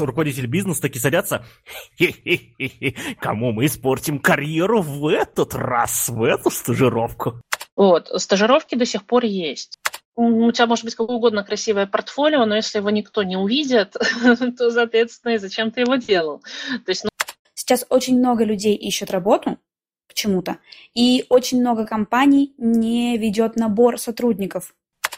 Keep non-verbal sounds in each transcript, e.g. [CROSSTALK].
руководитель бизнеса таки садятся, кому мы испортим карьеру в этот раз, в эту стажировку. Вот, стажировки до сих пор есть. У тебя может быть какое угодно красивое портфолио, но если его никто не увидит, [LAUGHS] то, соответственно, и зачем ты его делал? То есть, ну... Сейчас очень много людей ищут работу почему-то, и очень много компаний не ведет набор сотрудников.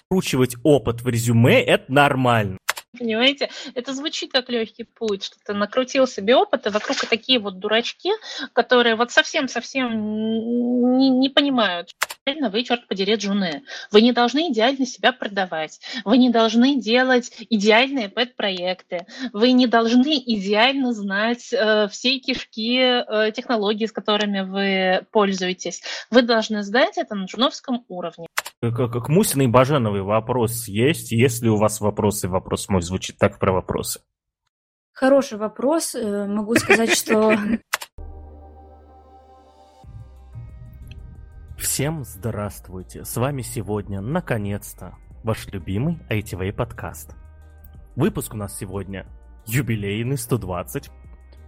Вкручивать опыт в резюме – это нормально. Понимаете, это звучит как легкий путь, что ты накрутил себе опыт, и вокруг такие вот дурачки, которые вот совсем-совсем не, не понимают, что вы, черт подери, джуны. Вы не должны идеально себя продавать. Вы не должны делать идеальные пэт-проекты. Вы не должны идеально знать э, все кишки э, технологий, с которыми вы пользуетесь. Вы должны знать это на джуновском уровне. Как, как Мусина и Баженовый вопрос есть? Если у вас вопросы, вопрос мой звучит так про вопросы. Хороший вопрос. Э, могу сказать, что... Всем здравствуйте! С вами сегодня, наконец-то, ваш любимый ITV подкаст. Выпуск у нас сегодня юбилейный, 120.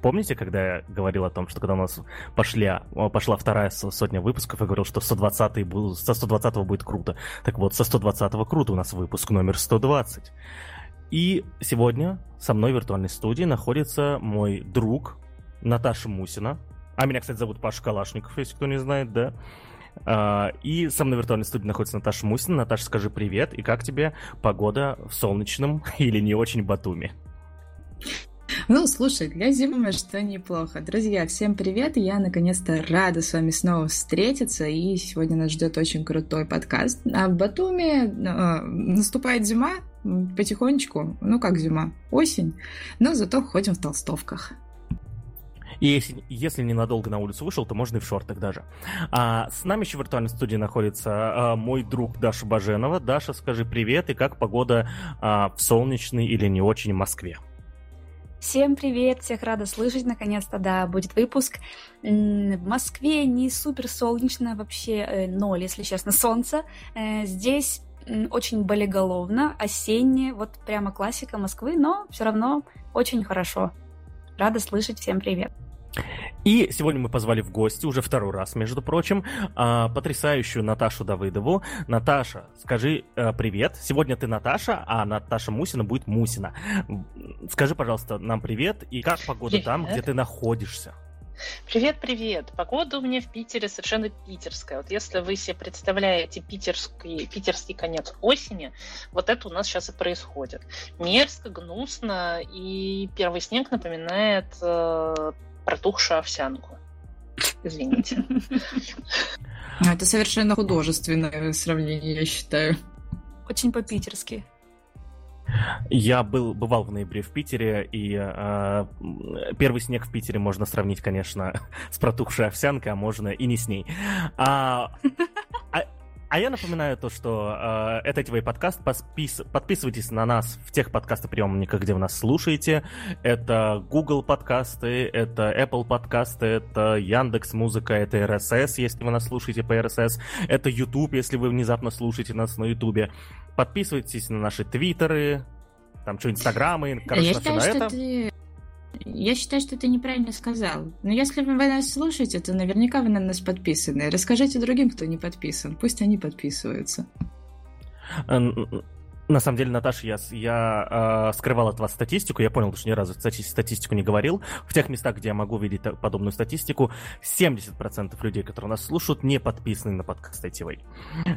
Помните, когда я говорил о том, что когда у нас пошли, пошла вторая сотня выпусков, я говорил, что 120 будут, со 120 будет круто. Так вот, со 120 круто у нас выпуск номер 120. И сегодня со мной в виртуальной студии находится мой друг Наташа Мусина. А меня, кстати, зовут Паша Калашников, если кто не знает, да. А, и со мной в виртуальной студии находится Наташа Мусина. Наташа, скажи привет, и как тебе погода в солнечном [LAUGHS] или не очень Батуми? Ну, слушай, для зимы что неплохо. Друзья, всем привет! Я наконец-то рада с вами снова встретиться, и сегодня нас ждет очень крутой подкаст. А в Батуми э, наступает зима потихонечку, ну как зима, осень, но зато ходим в толстовках. И если, если ненадолго на улицу вышел, то можно и в шортах даже. А, с нами еще в виртуальной студии находится а, мой друг Даша Баженова. Даша, скажи привет и как погода а, в солнечной или не очень Москве? Всем привет, всех рада слышать, наконец-то, да, будет выпуск. В Москве не супер солнечно, вообще э, ноль, если честно, солнца. Э, здесь очень болеголовно, осенне, вот прямо классика Москвы, но все равно очень хорошо. Рада слышать, всем привет. И сегодня мы позвали в гости, уже второй раз, между прочим, а, потрясающую Наташу Давыдову. Наташа, скажи э, привет. Сегодня ты Наташа, а Наташа Мусина будет Мусина. Скажи, пожалуйста, нам привет и как погода привет. там, где ты находишься? Привет, привет. Погода у меня в Питере совершенно питерская. Вот если вы себе представляете питерский, питерский конец осени, вот это у нас сейчас и происходит. Мерзко, гнусно, и первый снег напоминает э, протухшую овсянку. Извините. [LAUGHS] Ну, это совершенно художественное сравнение, я считаю. Очень по-питерски. Я был, бывал в ноябре в Питере, и э, первый снег в Питере можно сравнить, конечно, [LAUGHS] с протухшей овсянкой, а можно и не с ней. А, [LAUGHS] а, а я напоминаю то, что э, это твой подкаст. Подпис... Подписывайтесь на нас в тех подкастоприемниках, где вы нас слушаете. Это Google подкасты, это Apple подкасты, это Яндекс Музыка, это RSS, если вы нас слушаете по RSS. Это YouTube, если вы внезапно слушаете нас на YouTube. Подписывайтесь на наши твиттеры, там что, инстаграмы, короче, Я считаю, на что это. Ты... Я считаю, что ты неправильно сказал. Но если вы нас слушаете, то наверняка вы на нас подписаны. Расскажите другим, кто не подписан. Пусть они подписываются. На самом деле, Наташа, я, я э, скрывал от вас статистику. Я понял, что ни разу статистику не говорил. В тех местах, где я могу видеть подобную статистику, 70% людей, которые нас слушают, не подписаны на подкаст ITV.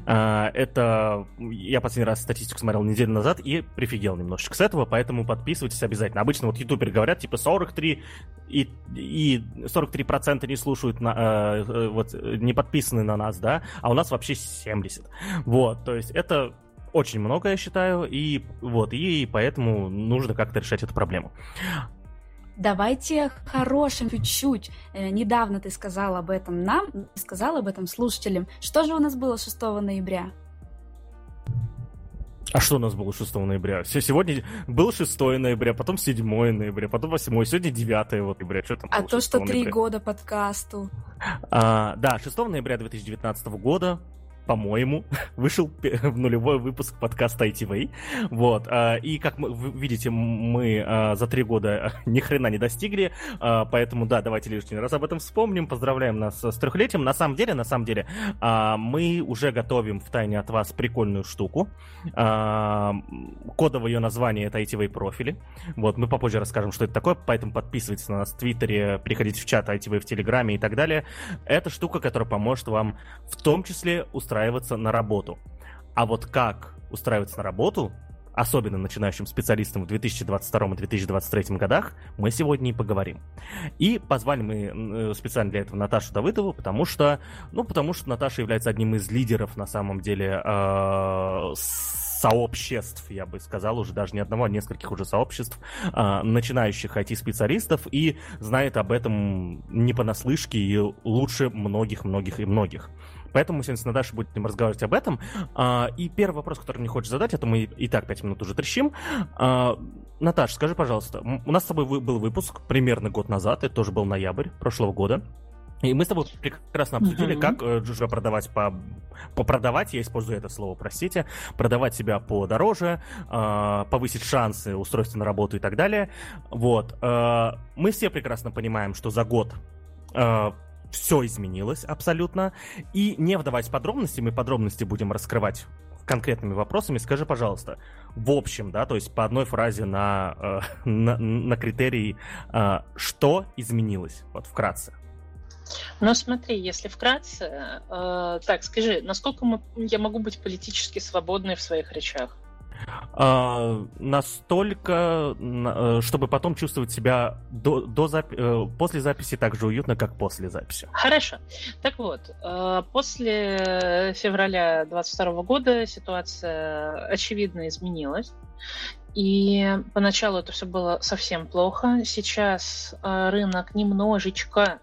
Э, это... Я последний раз статистику смотрел неделю назад и прифигел немножечко с этого, поэтому подписывайтесь обязательно. Обычно вот ютуберы говорят, типа, 43 и, и 43% не слушают, на, э, э, вот, не подписаны на нас, да, а у нас вообще 70. Вот, то есть это очень много, я считаю, и вот, и поэтому нужно как-то решать эту проблему. Давайте хорошим чуть-чуть. Э, недавно ты сказал об этом нам, сказал об этом слушателям. Что же у нас было 6 ноября? А что у нас было 6 ноября? Сегодня был 6 ноября, потом 7 ноября, потом 8, сегодня 9 вот ноября. Что там а то, что три года подкасту. А, да, 6 ноября 2019 года по-моему, [LAUGHS] вышел в нулевой выпуск подкаста ITV. Вот. А, и как вы видите, мы а, за три года [LAUGHS] ни хрена не достигли, а, поэтому, да, давайте лишний раз об этом вспомним. Поздравляем нас с трехлетием. На самом деле, на самом деле, мы уже готовим в тайне от вас прикольную штуку. Кодовое ее название — это ITV профили. Вот, мы попозже расскажем, что это такое, поэтому подписывайтесь на нас в Твиттере, приходите в чат ITV в Телеграме и так далее. Это штука, которая поможет вам в том числе устраиваться на работу. А вот как устраиваться на работу, особенно начинающим специалистам в 2022 и 2023 годах, мы сегодня и поговорим. И позвали мы э, специально для этого Наташу Давыдову, потому что, ну, потому что Наташа является одним из лидеров, на самом деле, э, сообществ, я бы сказал, уже даже не одного, а нескольких уже сообществ э, начинающих IT-специалистов и знает об этом не понаслышке и лучше многих-многих и многих. Поэтому мы сегодня с Наташей будем разговаривать об этом. А, и первый вопрос, который мне хочешь задать, это мы и так пять минут уже трещим. А, Наташа, скажи, пожалуйста, у нас с тобой был выпуск примерно год назад, это тоже был ноябрь прошлого года. И мы с тобой прекрасно обсудили, uh-huh. как э, продавать по, по продавать, я использую это слово, простите, продавать себя подороже, э, повысить шансы устройства на работу и так далее. Вот. Э, мы все прекрасно понимаем, что за год э, все изменилось абсолютно. И не вдаваясь в подробности, мы подробности будем раскрывать конкретными вопросами. Скажи, пожалуйста, в общем, да, то есть по одной фразе на, э, [LAUGHS] на, на критерии, э, что изменилось, вот вкратце. Ну, смотри, если вкратце, э, так, скажи, насколько мы, я могу быть политически свободной в своих речах? А, настолько, э, чтобы потом чувствовать себя до, до запи- э, после записи так же уютно, как после записи. Хорошо. Так вот, э, после февраля 22 года ситуация очевидно изменилась. И поначалу это все было совсем плохо. Сейчас рынок немножечко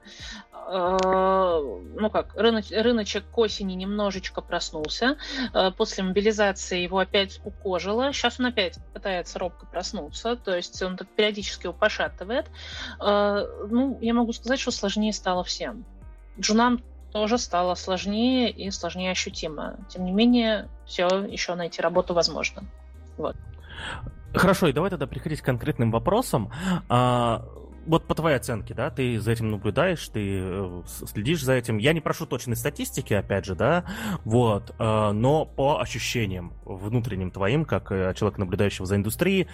ну как, рыноч, рыночек к осени немножечко проснулся. Э, после мобилизации его опять укожило. Сейчас он опять пытается робко проснуться, то есть он так периодически его пошатывает. Э, ну, я могу сказать, что сложнее стало всем. Джунам тоже стало сложнее и сложнее ощутимо. Тем не менее, все еще найти работу возможно. Вот. Хорошо, и давай тогда приходить к конкретным вопросам. Вот по твоей оценке, да, ты за этим наблюдаешь, ты э, следишь за этим. Я не прошу точной статистики, опять же, да, вот, э, но по ощущениям внутренним твоим, как э, человек, наблюдающего за индустрией,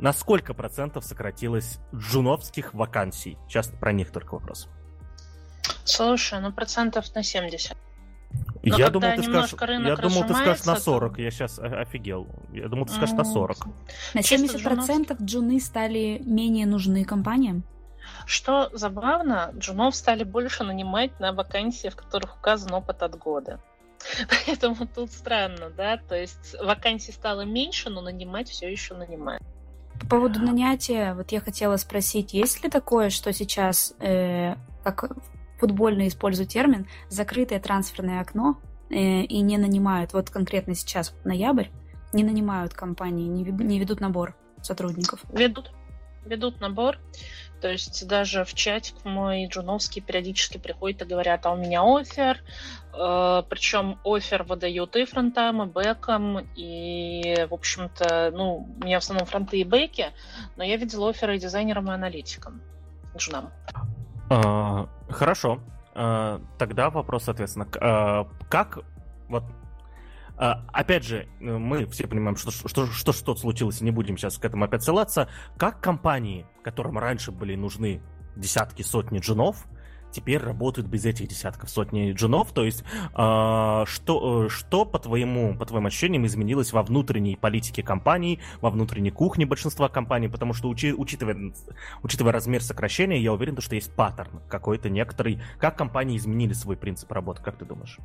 на сколько процентов сократилось джуновских вакансий? Сейчас про них только вопрос. Слушай, ну процентов на 70. Но я думал, ты скажешь, я думал, ты скажешь на 40. То... Я сейчас офигел. Я думал, ты скажешь на 40. На 70% джуны стали менее нужны компаниям? Что забавно, джунов стали больше нанимать на вакансии, в которых указан опыт от года. [LAUGHS] Поэтому тут странно, да, то есть вакансий стало меньше, но нанимать все еще нанимают. По поводу нанятия, вот я хотела спросить, есть ли такое, что сейчас, э, как футбольно использую термин, закрытое трансферное окно э, и не нанимают, вот конкретно сейчас, ноябрь, не нанимают компании, не, не ведут набор сотрудников? Ведут, ведут набор. То есть даже в чатик мой джуновский периодически приходят и говорят, а у меня офер, э, причем офер выдают и фронтам, и бэкам, и, в общем-то, ну, у меня в основном фронты и бэки, но я видела оферы и дизайнерам, и аналитикам джунам. А, хорошо. А, тогда вопрос, соответственно, а, как вот опять же, мы все понимаем, что что, что что случилось, и не будем сейчас к этому опять ссылаться. Как компании, которым раньше были нужны десятки, сотни джунов, теперь работают без этих десятков, сотни джунов. То есть, э, что, что по твоему, по твоим ощущениям изменилось во внутренней политике компании, во внутренней кухне большинства компаний, потому что учи, учитывая, учитывая размер сокращения, я уверен, что есть паттерн какой-то некоторый. Как компании изменили свой принцип работы, как ты думаешь?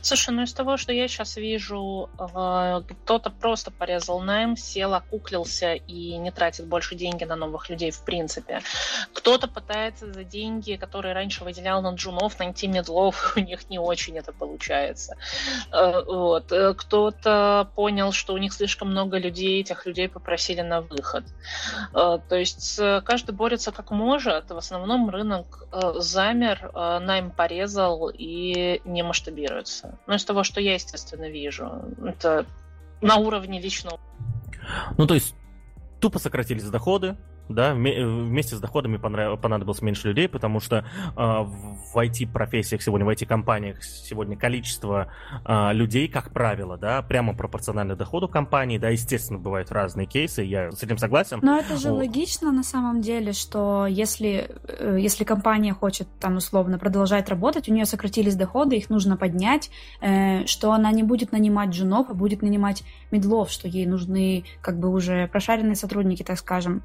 Слушай, ну из того, что я сейчас вижу, э, кто-то просто порезал найм, сел, окуклился и не тратит больше деньги на новых людей в принципе. Кто-то пытается за деньги, которые раньше выделял на джунов, найти медлов, [LAUGHS] у них не очень это получается. Э, вот. Э, кто-то понял, что у них слишком много людей, этих людей попросили на выход. То есть каждый борется как может. В основном рынок замер, найм порезал и не масштабирует стажируются. Но из того, что я, естественно, вижу, это на уровне личного. Ну, то есть тупо сократились доходы, да, вместе с доходами понадобилось меньше людей, потому что э, в IT-профессиях сегодня, в IT-компаниях сегодня количество э, людей, как правило, да, прямо пропорционально доходу компании, да, естественно, бывают разные кейсы, я с этим согласен. Но это же вот. логично на самом деле, что если, э, если компания хочет там условно продолжать работать, у нее сократились доходы, их нужно поднять, э, что она не будет нанимать джунов, а будет нанимать медлов, что ей нужны как бы уже прошаренные сотрудники, так скажем.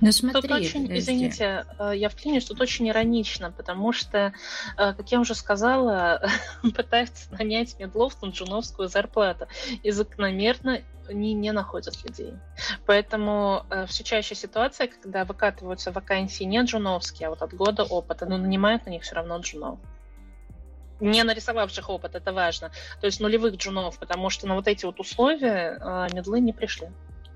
Ну смотри, тут очень, подожди. извините, э, я вклинюсь, тут очень иронично, потому что, э, как я уже сказала, [LAUGHS] пытаются нанять медлов на джуновскую зарплату и закономерно они не находят людей. Поэтому э, все чаще ситуация, когда выкатываются вакансии не джуновские, а вот от года опыта, но нанимают на них все равно джунов не нарисовавших опыт, это важно. То есть нулевых джунов, потому что на вот эти вот условия э, медлы не пришли.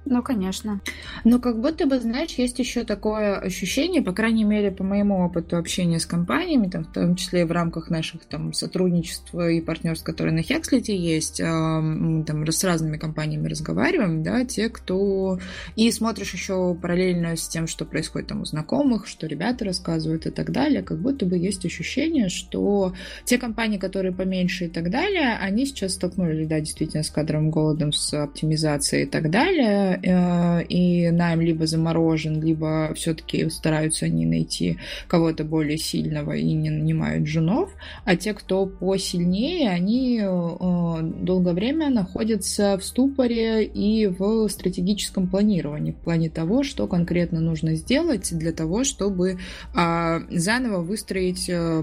Ну, конечно. Но как будто бы, знаешь, есть еще такое ощущение, по крайней мере, по моему опыту общения с компаниями, там, в том числе и в рамках наших там, сотрудничества и партнерств, которые на Хекслите есть, там с разными компаниями разговариваем, да, те, кто... И смотришь еще параллельно с тем, что происходит там у знакомых, что ребята рассказывают и так далее, как будто бы есть ощущение, что те компании, которые поменьше и так далее, они сейчас столкнулись, да, действительно, с кадровым голодом, с оптимизацией и так далее, Э, и найм либо заморожен, либо все-таки стараются они найти кого-то более сильного и не нанимают женов, а те, кто посильнее, они э, долгое время находятся в ступоре и в стратегическом планировании, в плане того, что конкретно нужно сделать для того, чтобы а, заново выстроить э,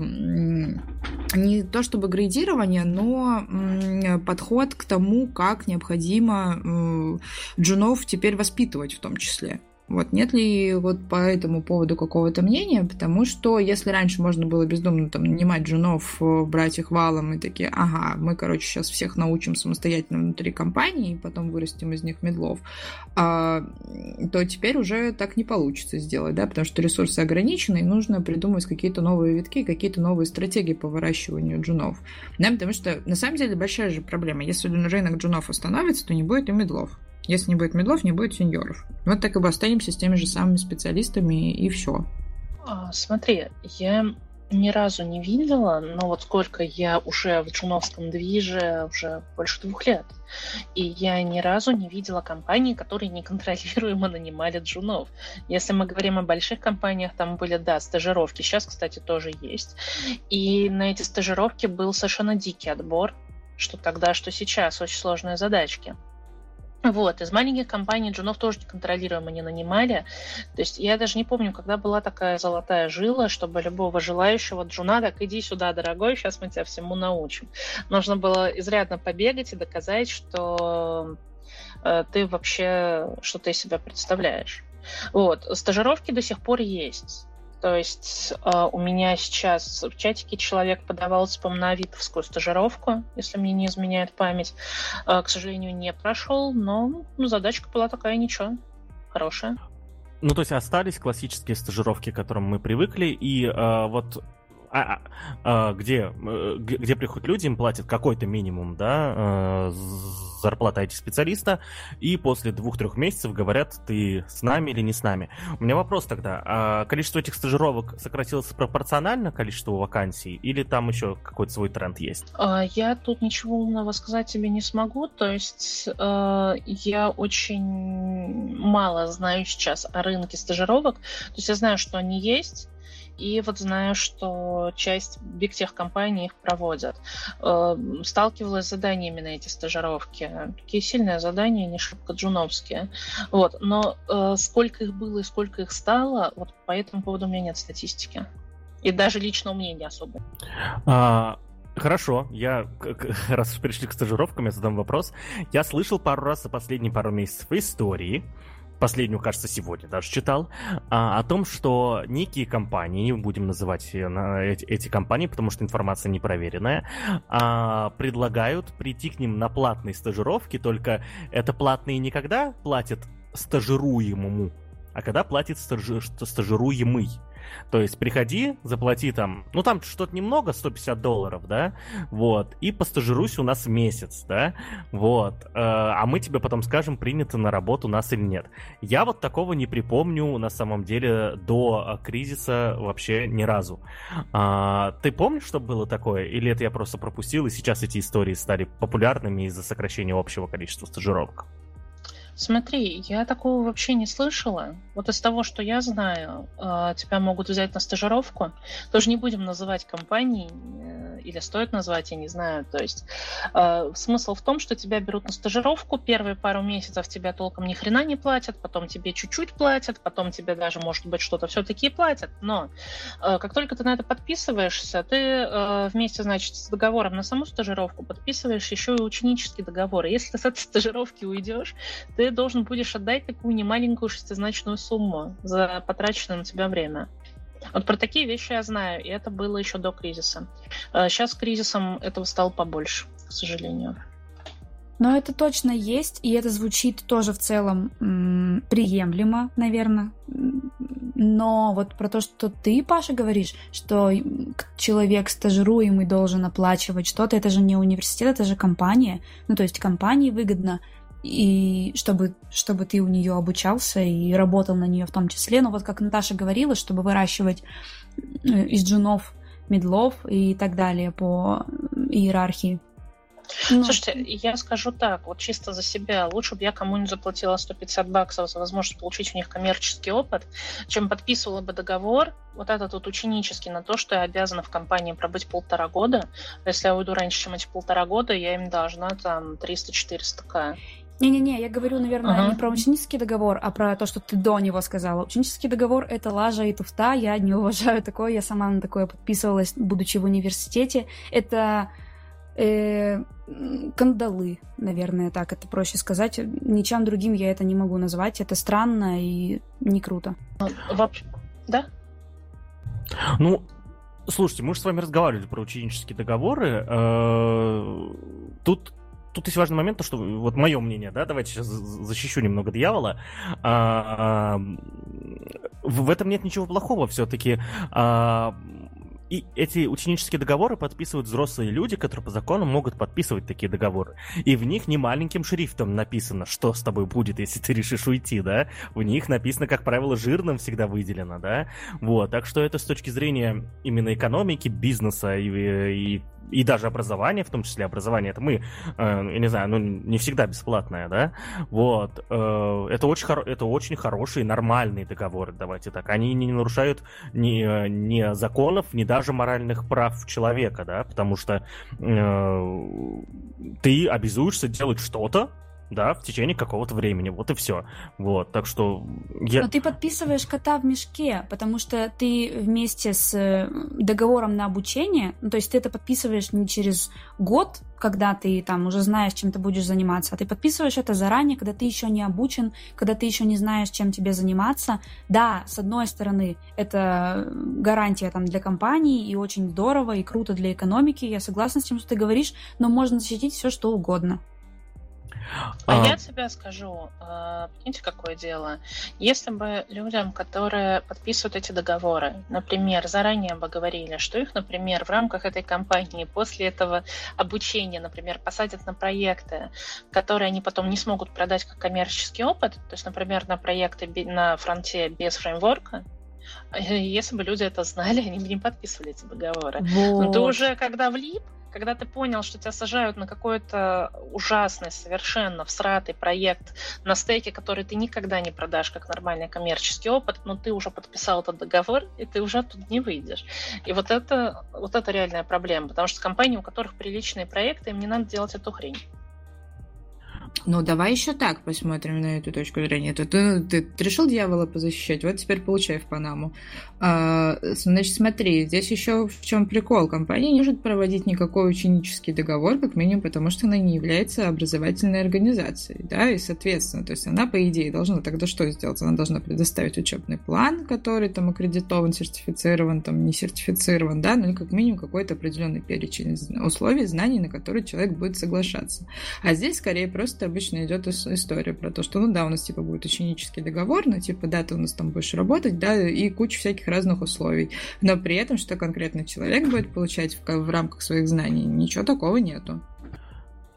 не то чтобы градирование, но подход к тому, как необходимо джунов теперь воспитывать в том числе. Вот нет ли вот по этому поводу какого-то мнения? Потому что если раньше можно было бездумно там нанимать женов, э, брать их валом и такие, ага, мы, короче, сейчас всех научим самостоятельно внутри компании, и потом вырастим из них медлов, а, то теперь уже так не получится сделать, да, потому что ресурсы ограничены, и нужно придумать какие-то новые витки, какие-то новые стратегии по выращиванию джунов. Да, потому что на самом деле большая же проблема. Если рынок джунов остановится, то не будет и медлов. Если не будет медлов, не будет сеньоров. Вот так и бы останемся с теми же самыми специалистами, и все. А, смотри, я ни разу не видела, но вот сколько я уже в джуновском движе, уже больше двух лет, и я ни разу не видела компании, которые неконтролируемо нанимали джунов. Если мы говорим о больших компаниях, там были, да, стажировки, сейчас, кстати, тоже есть. И на эти стажировки был совершенно дикий отбор, что тогда, что сейчас, очень сложные задачки. Вот, из маленьких компаний джунов тоже неконтролируемо не нанимали. То есть я даже не помню, когда была такая золотая жила, чтобы любого желающего джуна, так иди сюда, дорогой, сейчас мы тебя всему научим. Нужно было изрядно побегать и доказать, что э, ты вообще что-то из себя представляешь. Вот, стажировки до сих пор есть. То есть э, у меня сейчас в чатике человек подавался, по-моему, на авитовскую стажировку, если мне не изменяет память. Э, к сожалению, не прошел, но ну, задачка была такая, ничего, хорошая. Ну, то есть остались классические стажировки, к которым мы привыкли, и э, вот а, а, а, где, э, где приходят люди, им платят какой-то минимум, да, э, зарплата IT-специалиста, и после двух-трех месяцев говорят, ты с нами или не с нами. У меня вопрос тогда, а количество этих стажировок сократилось пропорционально количеству вакансий, или там еще какой-то свой тренд есть? А, я тут ничего умного сказать тебе не смогу, то есть э, я очень мало знаю сейчас о рынке стажировок, то есть я знаю, что они есть, и вот знаю, что часть биг тех компаний их проводят. Эм, сталкивалась с заданиями на эти стажировки. Такие сильные задания, не шибко джуновские. Вот. Но э, сколько их было и сколько их стало, вот по этому поводу у меня нет статистики. И даже личного мнения особо. А, Хорошо, я, [LAUGHS] раз уж перешли к стажировкам, я задам вопрос. Я слышал пару раз за последние пару месяцев истории, последнюю, кажется, сегодня даже читал, а, о том, что некие компании, не будем называть эти, эти компании, потому что информация непроверенная, а, предлагают прийти к ним на платные стажировки, только это платные не когда платят стажируемому, а когда платит стажи, стажируемый. То есть приходи, заплати там, ну там что-то немного, 150 долларов, да, вот, и постажируйся у нас месяц, да, вот, э, а мы тебе потом скажем, принято на работу нас или нет. Я вот такого не припомню на самом деле до э, кризиса вообще ни разу. А, ты помнишь, что было такое? Или это я просто пропустил, и сейчас эти истории стали популярными из-за сокращения общего количества стажировок? Смотри, я такого вообще не слышала. Вот из того, что я знаю, э, тебя могут взять на стажировку. Тоже не будем называть компании, э, или стоит назвать, я не знаю. То есть э, смысл в том, что тебя берут на стажировку, первые пару месяцев тебя толком ни хрена не платят, потом тебе чуть-чуть платят, потом тебе даже, может быть, что-то все-таки платят. Но как только ты на это подписываешься, ты вместе, значит, с договором на саму стажировку подписываешь еще и ученический договор. И если ты с этой стажировки уйдешь, ты должен будешь отдать такую немаленькую шестизначную сумму за потраченное на тебя время. Вот про такие вещи я знаю, и это было еще до кризиса. Сейчас с кризисом этого стало побольше, к сожалению. Но это точно есть, и это звучит тоже в целом приемлемо, наверное. Но вот про то, что ты, Паша, говоришь, что человек стажируемый должен оплачивать что-то, это же не университет, это же компания. Ну, то есть компании выгодно и чтобы, чтобы ты у нее обучался и работал на нее в том числе. Но вот как Наташа говорила, чтобы выращивать э, из джунов медлов и так далее по иерархии. Ну. Слушайте, я скажу так, вот чисто за себя, лучше бы я кому-нибудь заплатила 150 баксов за возможность получить у них коммерческий опыт, чем подписывала бы договор, вот этот вот ученический, на то, что я обязана в компании пробыть полтора года. Если я уйду раньше, чем эти полтора года, я им должна там 300-400 к. Не-не-не, я говорю, наверное, ага. не про ученический договор, а про то, что ты до него сказала. Ученический договор — это лажа и туфта, я не [LAUGHS] уважаю такое, я сама на такое подписывалась, будучи в университете. Это э, кандалы, наверное, так это проще сказать. Ничем другим я это не могу назвать, это странно и не круто. Вообще, да? Ну, слушайте, мы же с вами разговаривали про ученические договоры. Э, тут тут есть важный момент, то, что вот мое мнение, да, давайте сейчас защищу немного дьявола. А, а, в этом нет ничего плохого все-таки. А, и эти ученические договоры подписывают взрослые люди, которые по закону могут подписывать такие договоры. И в них не маленьким шрифтом написано, что с тобой будет, если ты решишь уйти, да. В них написано, как правило, жирным всегда выделено, да. Вот, так что это с точки зрения именно экономики, бизнеса и, и и даже образование, в том числе образование, это мы, э, я не знаю, ну не всегда бесплатное, да, вот, э, это очень хоро- это очень хорошие нормальные договоры, давайте так, они не нарушают ни, ни законов, ни даже моральных прав человека, да, потому что э, ты обязуешься делать что-то, да, в течение какого-то времени, вот и все. Вот, так что я... Но ты подписываешь кота в мешке, потому что ты вместе с э, договором на обучение, ну, то есть ты это подписываешь не через год, когда ты там уже знаешь, чем ты будешь заниматься, а ты подписываешь это заранее, когда ты еще не обучен, когда ты еще не знаешь, чем тебе заниматься. Да, с одной стороны, это гарантия там для компании, и очень здорово, и круто для экономики, я согласна с тем, что ты говоришь, но можно защитить все, что угодно. А, а я тебе скажу, а, понимаете, какое дело? Если бы людям, которые подписывают эти договоры, например, заранее бы говорили, что их, например, в рамках этой компании после этого обучения, например, посадят на проекты, которые они потом не смогут продать как коммерческий опыт, то есть, например, на проекты на фронте без фреймворка, если бы люди это знали, [LAUGHS] они бы не подписывали эти договоры. Вот. Но ты уже, когда влип, когда ты понял, что тебя сажают на какой-то ужасный, совершенно всратый проект на стейке, который ты никогда не продашь как нормальный коммерческий опыт, но ты уже подписал этот договор, и ты уже тут не выйдешь. И вот это, вот это реальная проблема, потому что компании, у которых приличные проекты, им не надо делать эту хрень. Ну, давай еще так посмотрим на эту точку зрения. Ты, ты, ты, решил дьявола позащищать, вот теперь получай в Панаму. А, значит, смотри, здесь еще в чем прикол. Компания не может проводить никакой ученический договор, как минимум, потому что она не является образовательной организацией, да, и, соответственно, то есть она, по идее, должна тогда что сделать? Она должна предоставить учебный план, который там аккредитован, сертифицирован, там не сертифицирован, да, ну и как минимум какой-то определенный перечень условий, знаний, на которые человек будет соглашаться. А здесь скорее просто обычно идет история про то, что, ну да, у нас типа будет ученический договор, но типа да, ты у нас там будешь работать, да, и куча всяких разных условий. Но при этом, что конкретно человек будет получать в, в рамках своих знаний, ничего такого нету.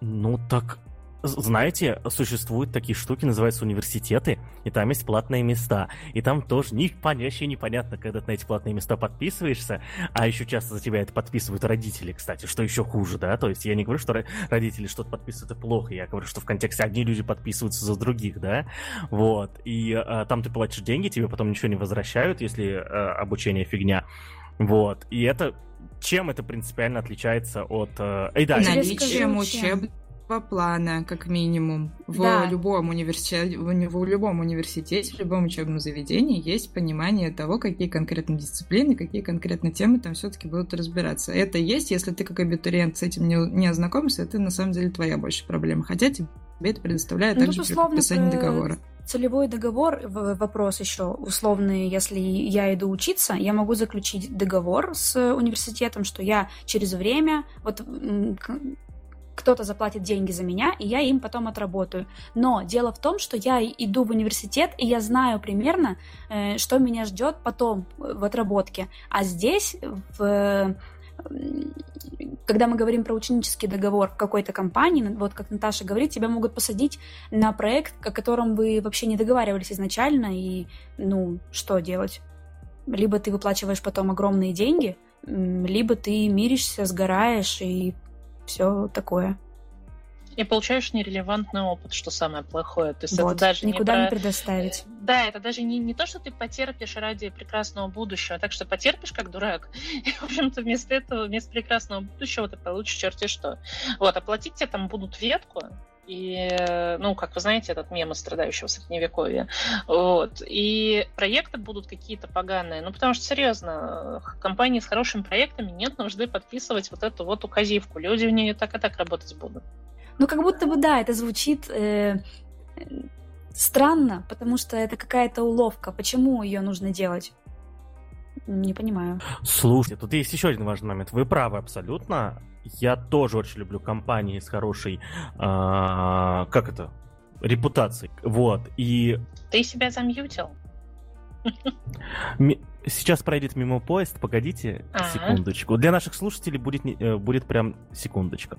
Ну так знаете, существуют такие штуки, называются университеты, и там есть платные места. И там тоже не, [LAUGHS] вообще непонятно, когда ты на эти платные места подписываешься, а еще часто за тебя это подписывают родители, кстати, что еще хуже, да? То есть я не говорю, что родители что-то подписывают и плохо, я говорю, что в контексте одни люди подписываются за других, да? Вот. И а, там ты платишь деньги, тебе потом ничего не возвращают, если а, обучение фигня. Вот. И это чем это принципиально отличается от... Э, и да, наличием учеб плана, как минимум. В, да. любом университете, в любом университете, в любом учебном заведении есть понимание того, какие конкретно дисциплины, какие конкретно темы там все-таки будут разбираться. Это есть, если ты как абитуриент с этим не, не ознакомишься, это на самом деле твоя больше проблема. Хотя тебе это предоставляет ну, также при подписании договора целевой договор, вопрос еще условный, если я иду учиться, я могу заключить договор с университетом, что я через время, вот кто-то заплатит деньги за меня, и я им потом отработаю. Но дело в том, что я иду в университет, и я знаю примерно, э, что меня ждет потом в отработке. А здесь, в когда мы говорим про ученический договор какой-то компании, вот как Наташа говорит, тебя могут посадить на проект, о котором вы вообще не договаривались изначально, и, ну, что делать? Либо ты выплачиваешь потом огромные деньги, либо ты миришься, сгораешь и все такое. И получаешь нерелевантный опыт, что самое плохое. То есть вот, это даже никуда не, про... не предоставить. Э, да, это даже не, не то, что ты потерпишь ради прекрасного будущего, а так что потерпишь как дурак. [LAUGHS] И, в общем-то, вместо этого, вместо прекрасного будущего ты получишь черти что. Вот, оплатить тебе там будут ветку, и, ну, как вы знаете, этот мем из страдающего средневековья. Вот. И проекты будут какие-то поганые. Ну, потому что, серьезно, компании с хорошими проектами нет нужды подписывать вот эту вот указивку. Люди в нее так и так работать будут. Ну, как будто бы, да, это звучит э, странно, потому что это какая-то уловка. Почему ее нужно делать? Не понимаю. Слушайте, тут есть еще один важный момент. Вы правы абсолютно. Я тоже очень люблю компании с хорошей, э, как это, репутацией. Вот, и... Ты себя замьютил? Сейчас пройдет мимо поезд, погодите А-а-а. секундочку. Для наших слушателей будет, э, будет прям секундочка.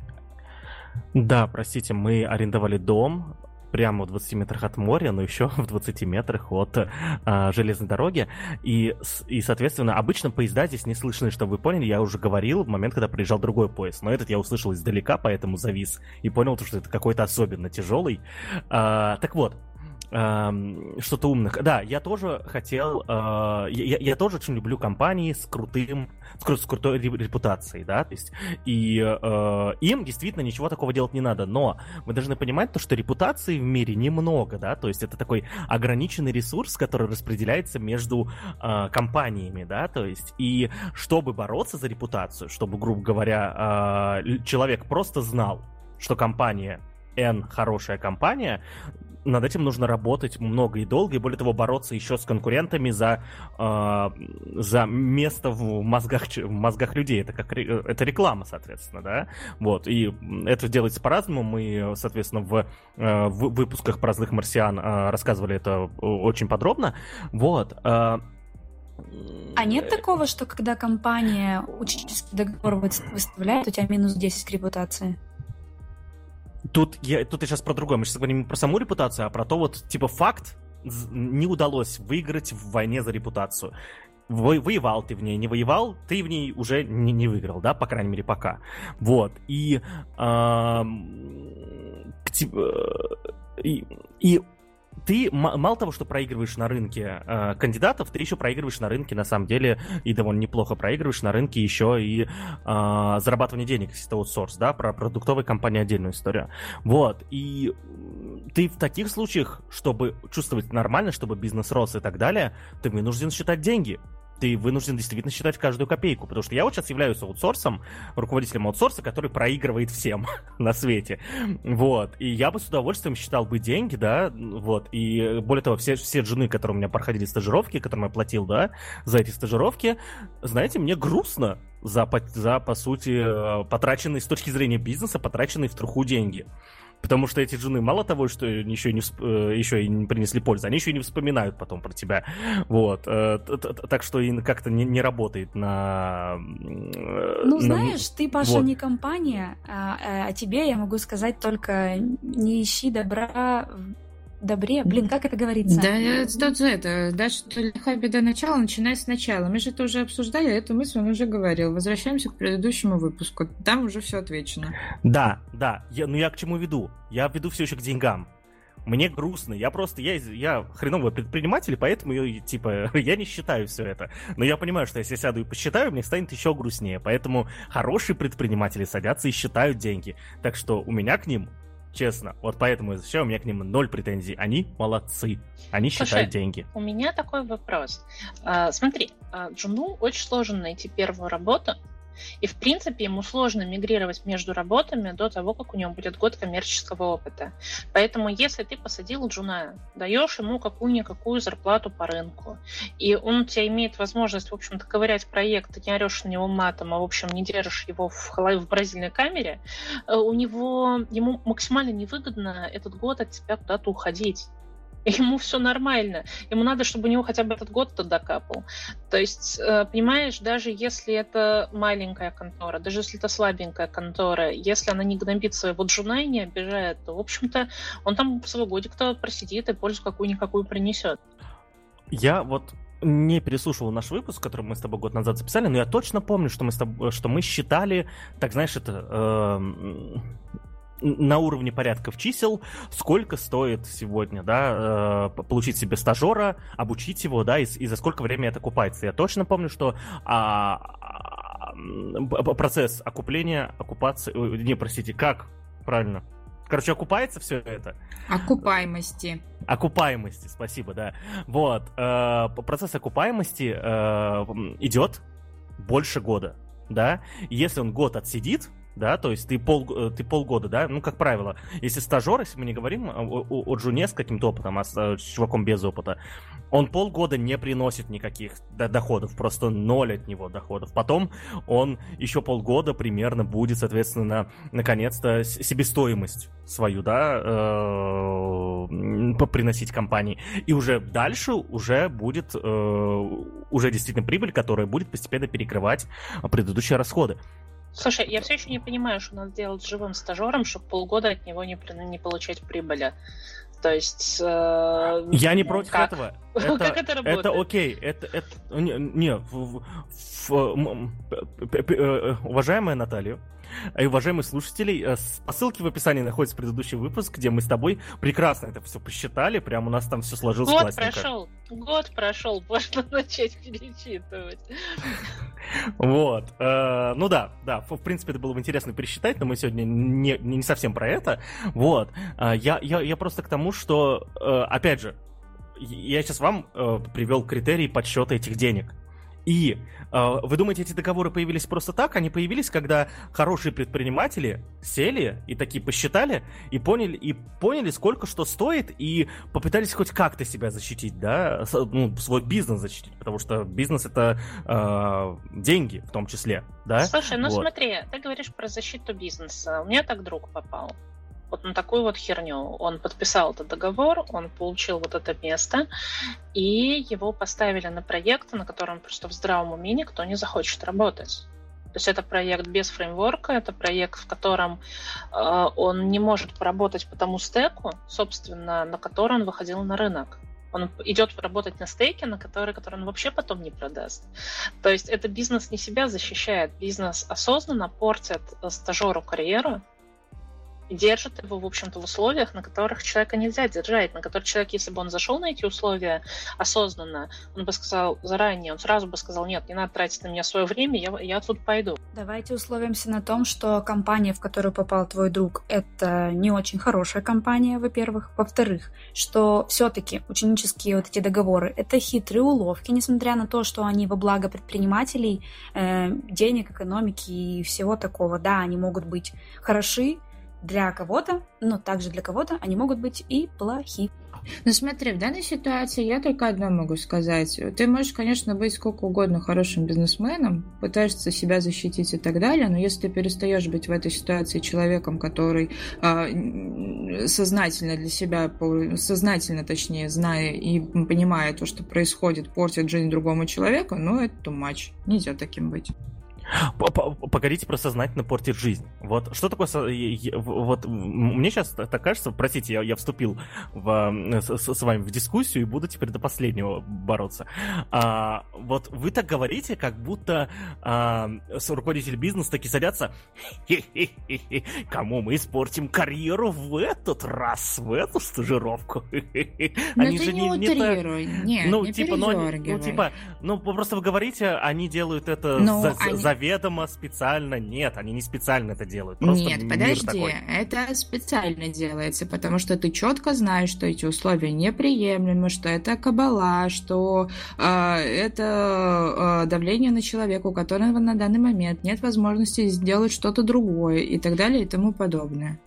Да, простите, мы арендовали дом прямо в 20 метрах от моря, но еще [LAUGHS] в 20 метрах от а, железной дороги. И, и, соответственно, обычно поезда здесь не слышны, чтобы вы поняли, я уже говорил в момент, когда приезжал другой поезд. Но этот я услышал издалека, поэтому завис и понял, что это какой-то особенно тяжелый. А, так вот, что-то умных. Да, я тоже хотел, э, я, я тоже очень люблю компании с крутым, с, с крутой репутацией, да, то есть и э, им действительно ничего такого делать не надо, но мы должны понимать то, что репутации в мире немного, да, то есть это такой ограниченный ресурс, который распределяется между э, компаниями, да, то есть и чтобы бороться за репутацию, чтобы, грубо говоря, э, человек просто знал, что компания N хорошая компания, над этим нужно работать много и долго, и более того, бороться еще с конкурентами за, э, за место в мозгах, в мозгах людей. Это как это реклама, соответственно, да. Вот, и это делается по-разному. Мы, соответственно, в, э, в выпусках про злых марсиан э, рассказывали это очень подробно. Вот. Э, а нет такого, что когда компания ученический договор выставляет, у тебя минус 10 к репутации? Тут я, тут я сейчас про другое. Мы сейчас говорим не про саму репутацию, а про то вот, типа, факт не удалось выиграть в войне за репутацию. Во, воевал ты в ней, не воевал, ты в ней уже не, не выиграл, да, по крайней мере, пока. Вот. И, э, и, и ты мало того, что проигрываешь на рынке э, кандидатов, ты еще проигрываешь на рынке, на самом деле, и довольно неплохо проигрываешь на рынке еще и э, зарабатывание денег, если это аутсорс, да, про продуктовые компании отдельная история. Вот, и ты в таких случаях, чтобы чувствовать нормально, чтобы бизнес рос и так далее, ты вынужден считать деньги ты вынужден действительно считать каждую копейку, потому что я вот сейчас являюсь аутсорсом, руководителем аутсорса, который проигрывает всем [LAUGHS] на свете, вот, и я бы с удовольствием считал бы деньги, да, вот, и более того, все, все жены, которые у меня проходили стажировки, которым я платил, да, за эти стажировки, знаете, мне грустно за, за по сути, э, потраченные с точки зрения бизнеса, потраченные в труху деньги. Потому что эти джуны мало того, что еще не, э, еще и не принесли пользу, они еще и не вспоминают потом про тебя. Вот. Э, так что как-то не, не работает на... Ну, знаешь, ты, Паша, вот. не компания, а, а тебе я могу сказать только не ищи добра добре. Блин, как это говорится? Да, это, это даже лиха беда начала, начиная сначала. Мы же это уже обсуждали, эту мысль он уже говорил. Возвращаемся к предыдущему выпуску. Там уже все отвечено. Да, да. Я, ну я к чему веду? Я веду все еще к деньгам. Мне грустно, я просто, я, я хреновый предприниматель, поэтому, я, типа, [LAUGHS] я не считаю все это. Но я понимаю, что если я сяду и посчитаю, мне станет еще грустнее. Поэтому хорошие предприниматели садятся и считают деньги. Так что у меня к ним Честно. Вот поэтому защищаю, у меня к ним ноль претензий. Они молодцы. Они Слушай, считают деньги. У меня такой вопрос. А, смотри, а, Джуну очень сложно найти первую работу, и, в принципе, ему сложно мигрировать между работами до того, как у него будет год коммерческого опыта. Поэтому, если ты посадил джуна, даешь ему какую-никакую зарплату по рынку, и он у тебя имеет возможность, в общем-то, ковырять проект, ты не орешь на него матом, а, в общем, не держишь его в, в морозильной камере, э, у него, ему максимально невыгодно этот год от тебя куда-то уходить. [LAUGHS] ему все нормально. Ему надо, чтобы у него хотя бы этот год-то докапал. То есть, э, понимаешь, даже если это маленькая контора, даже если это слабенькая контора, если она не гнобит своего джуна и не обижает, то, в общем-то, он там свой годик-то просидит и пользу какую-никакую принесет. Я вот не переслушивал наш выпуск, который мы с тобой год назад записали, но я точно помню, что мы, с тобой, что мы считали, так знаешь, это... Э, на уровне порядков чисел, сколько стоит сегодня, да, э, получить себе стажера, обучить его, да, и, и за сколько время это окупается. Я точно помню, что а, процесс окупления, оккупации, не, простите, как правильно? Короче, окупается все это? Окупаемости. Окупаемости, спасибо, да. Вот. Э, процесс окупаемости э, идет больше года, да. Если он год отсидит, да, то есть ты, пол, э, ты полгода, да, ну, как правило, если стажер, если мы не говорим о, о, о Джуне с каким-то опытом, а с, э, с чуваком без опыта, он полгода не приносит никаких доходов, просто ноль от него доходов. Потом он еще полгода примерно будет, соответственно, наконец-то себестоимость свою, да, э, приносить компании. И уже дальше уже будет э, уже действительно прибыль, которая будет постепенно перекрывать предыдущие расходы. Слушай, я все еще не понимаю, что надо делать с живым стажером, чтобы полгода от него не, не получать прибыли. То есть... Э, я не против как? этого. Это, [LAUGHS] как это работает? Это окей. Это, это, не, не в, в, в, э, уважаемая Наталья, и уважаемые слушатели, э, по ссылке в описании находится предыдущий выпуск, где мы с тобой прекрасно это все посчитали, прям у нас там все сложилось Год классненько. прошел, год прошел, можно [LAUGHS] начать перечитывать. Вот. Э, ну да, да, в принципе, это было бы интересно пересчитать, но мы сегодня не, не совсем про это. Вот. Э, я, я, я просто к тому, что, опять же, я сейчас вам привел критерии подсчета этих денег. И э, вы думаете, эти договоры появились просто так? Они появились, когда хорошие предприниматели сели и такие посчитали и поняли, и поняли, сколько что стоит, и попытались хоть как-то себя защитить, да, ну, свой бизнес защитить, потому что бизнес это э, деньги в том числе, да. Слушай, ну вот. смотри, ты говоришь про защиту бизнеса. У меня так друг попал вот на такую вот херню. Он подписал этот договор, он получил вот это место, и его поставили на проект, на котором просто в здравом уме никто не захочет работать. То есть это проект без фреймворка, это проект, в котором э, он не может поработать по тому стеку, собственно, на который он выходил на рынок. Он идет работать на стейке, на который, который он вообще потом не продаст. То есть это бизнес не себя защищает, бизнес осознанно портит стажеру карьеру, держит его, в общем-то, в условиях, на которых человека нельзя держать, на которых человек, если бы он зашел на эти условия осознанно, он бы сказал заранее, он сразу бы сказал, нет, не надо тратить на меня свое время, я, я тут пойду. Давайте условимся на том, что компания, в которую попал твой друг, это не очень хорошая компания, во-первых. Во-вторых, что все-таки ученические вот эти договоры — это хитрые уловки, несмотря на то, что они во благо предпринимателей, э, денег, экономики и всего такого. Да, они могут быть хороши, для кого-то, но также для кого-то они могут быть и плохи. Ну смотри, в данной ситуации я только одно могу сказать. Ты можешь, конечно, быть сколько угодно хорошим бизнесменом, пытаешься себя защитить и так далее, но если ты перестаешь быть в этой ситуации человеком, который а, сознательно для себя, сознательно, точнее, зная и понимая то, что происходит, портит жизнь другому человеку, ну, это much. Нельзя таким быть. Погодите про сознательно портит жизнь. Вот что такое... Вот мне сейчас так кажется, простите, я, я вступил в, с, с вами в дискуссию и буду теперь до последнего бороться. А, вот вы так говорите, как будто а, руководитель бизнеса таки садятся кому мы испортим карьеру в этот раз, в эту стажировку. Но они же не, не, утрируй, не, нет, ну, не типа, ну, ну, типа, ну, просто вы говорите, они делают это Но за, они... за заведомо специально. Нет, они не специально это делают. Просто Нет, подожди, такой. это специально делается, потому что ты четко знаешь, что эти условия неприемлемы, что это кабала, что э, это э, давление на человека, у которого на данный момент нет возможности сделать что-то другое и так далее и тому подобное.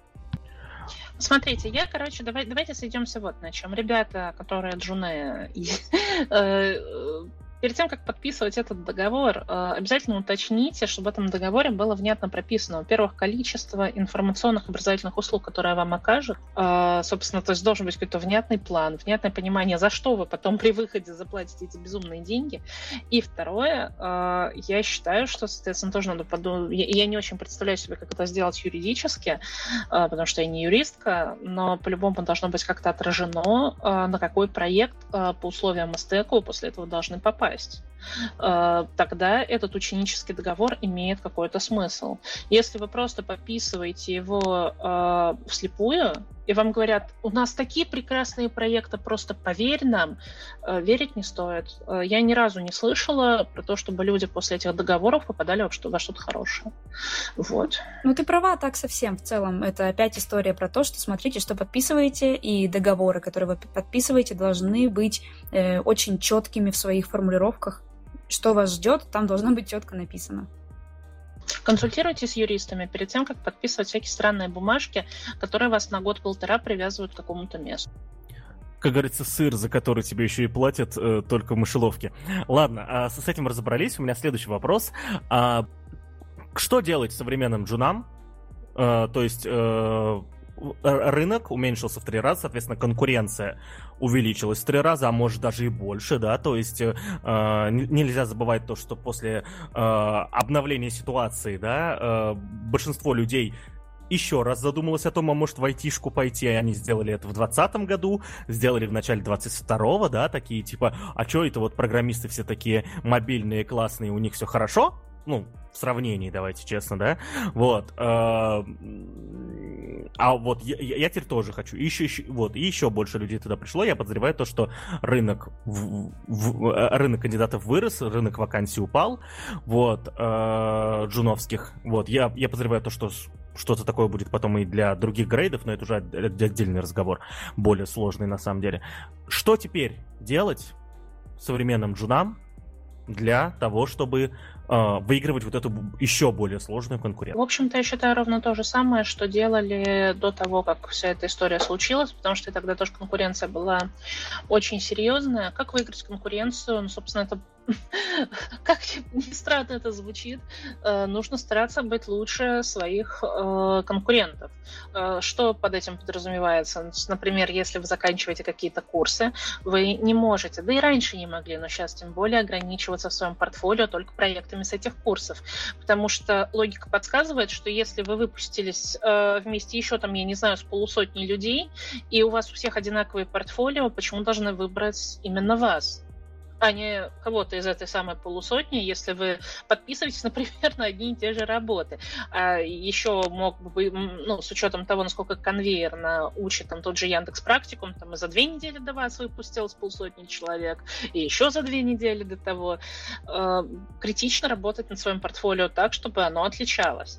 Смотрите, я, короче, давай, давайте сойдемся вот на чем. Ребята, которые джуны, Перед тем, как подписывать этот договор, э, обязательно уточните, чтобы в этом договоре было внятно прописано, во-первых, количество информационных образовательных услуг, которые вам окажут. Э, собственно, то есть должен быть какой-то внятный план, внятное понимание, за что вы потом при выходе заплатите эти безумные деньги. И второе, э, я считаю, что, соответственно, тоже надо подумать. Я не очень представляю себе, как это сделать юридически, потому что я не юристка, но по-любому должно быть как-то отражено, на какой проект по условиям СТЭКу после этого должны попасть попасть, э, тогда этот ученический договор имеет какой-то смысл. Если вы просто подписываете его э, вслепую, и вам говорят, у нас такие прекрасные проекты, просто поверь нам, э, верить не стоит. Я ни разу не слышала про то, чтобы люди после этих договоров попадали во что-то хорошее. Вот. Ну, ты права так совсем в целом. Это опять история про то, что смотрите, что подписываете, и договоры, которые вы подписываете, должны быть э, очень четкими в своих формулировках. Что вас ждет, там должно быть четко написано. Консультируйтесь с юристами перед тем, как подписывать всякие странные бумажки, которые вас на год-полтора привязывают к какому-то месту как говорится, сыр, за который тебе еще и платят э, только в мышеловке. Ладно, а с, этим разобрались. У меня следующий вопрос. А, что делать современным джунам? А, то есть э, рынок уменьшился в три раза, соответственно, конкуренция увеличилась в три раза, а может даже и больше, да, то есть э, нельзя забывать то, что после э, обновления ситуации, да, э, большинство людей еще раз задумалась о том, а может в айтишку пойти, они сделали это в 2020 году, сделали в начале 22-го, да, такие типа, а что это вот программисты все такие мобильные, классные, у них все хорошо? Ну, в сравнении, давайте честно, да, вот, а вот я, я теперь тоже хочу. И еще, еще, вот, и еще больше людей туда пришло. Я подозреваю то, что рынок, в, в, э, рынок кандидатов вырос, рынок вакансий упал. Вот, э, джуновских. Вот, я, я подозреваю то, что что-то такое будет потом и для других грейдов, но это уже отдельный разговор, более сложный на самом деле. Что теперь делать современным джунам для того, чтобы выигрывать вот эту еще более сложную конкуренцию. В общем-то, я считаю ровно то же самое, что делали до того, как вся эта история случилась, потому что тогда тоже конкуренция была очень серьезная. Как выиграть конкуренцию? Ну, собственно, это как [LAUGHS] ни странно это звучит, э, нужно стараться быть лучше своих э, конкурентов. Э, что под этим подразумевается? Например, если вы заканчиваете какие-то курсы, вы не можете, да и раньше не могли, но сейчас тем более ограничиваться в своем портфолио только проектами с этих курсов. Потому что логика подсказывает, что если вы выпустились вместе еще там, я не знаю, с полусотни людей, и у вас у всех одинаковые портфолио, почему должны выбрать именно вас? А не кого-то из этой самой полусотни, если вы подписываетесь, [LAUGHS] например, на одни и те же работы. А еще мог бы, ну, с учетом того, насколько конвейерно учит там тот же Яндекс Практикум, там и за две недели до вас выпустил с полсотни человек, и еще за две недели до того, э, критично работать над своим портфолио так, чтобы оно отличалось.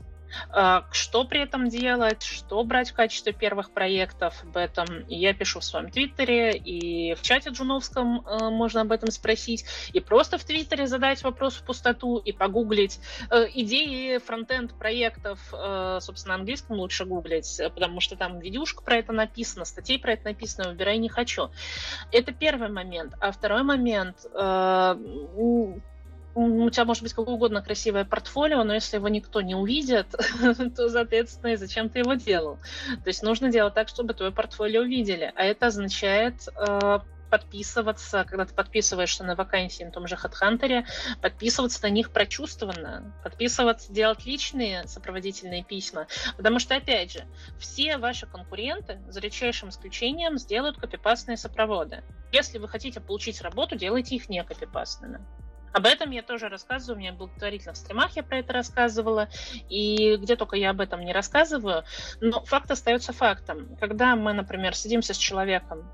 А, что при этом делать, что брать в качестве первых проектов, об этом я пишу в своем твиттере, и в чате джуновском э, можно об этом спросить, и просто в твиттере задать вопрос в пустоту, и погуглить э, идеи фронтенд проектов, э, собственно, английском лучше гуглить, потому что там видюшка про это написано, статей про это написано, выбирай не хочу. Это первый момент. А второй момент, у тебя может быть какое угодно красивое портфолио, но если его никто не увидит, [LAUGHS] то, соответственно, и зачем ты его делал? То есть нужно делать так, чтобы твое портфолио увидели. А это означает э, подписываться, когда ты подписываешься на вакансии на том же HeadHunter, подписываться на них прочувствованно, подписываться, делать личные сопроводительные письма. Потому что, опять же, все ваши конкуренты, за редчайшим исключением, сделают копипастные сопроводы. Если вы хотите получить работу, делайте их не копипастными. Об этом я тоже рассказываю, у меня был благотворительных стримах я про это рассказывала, и где только я об этом не рассказываю, но факт остается фактом. Когда мы, например, сидимся с человеком,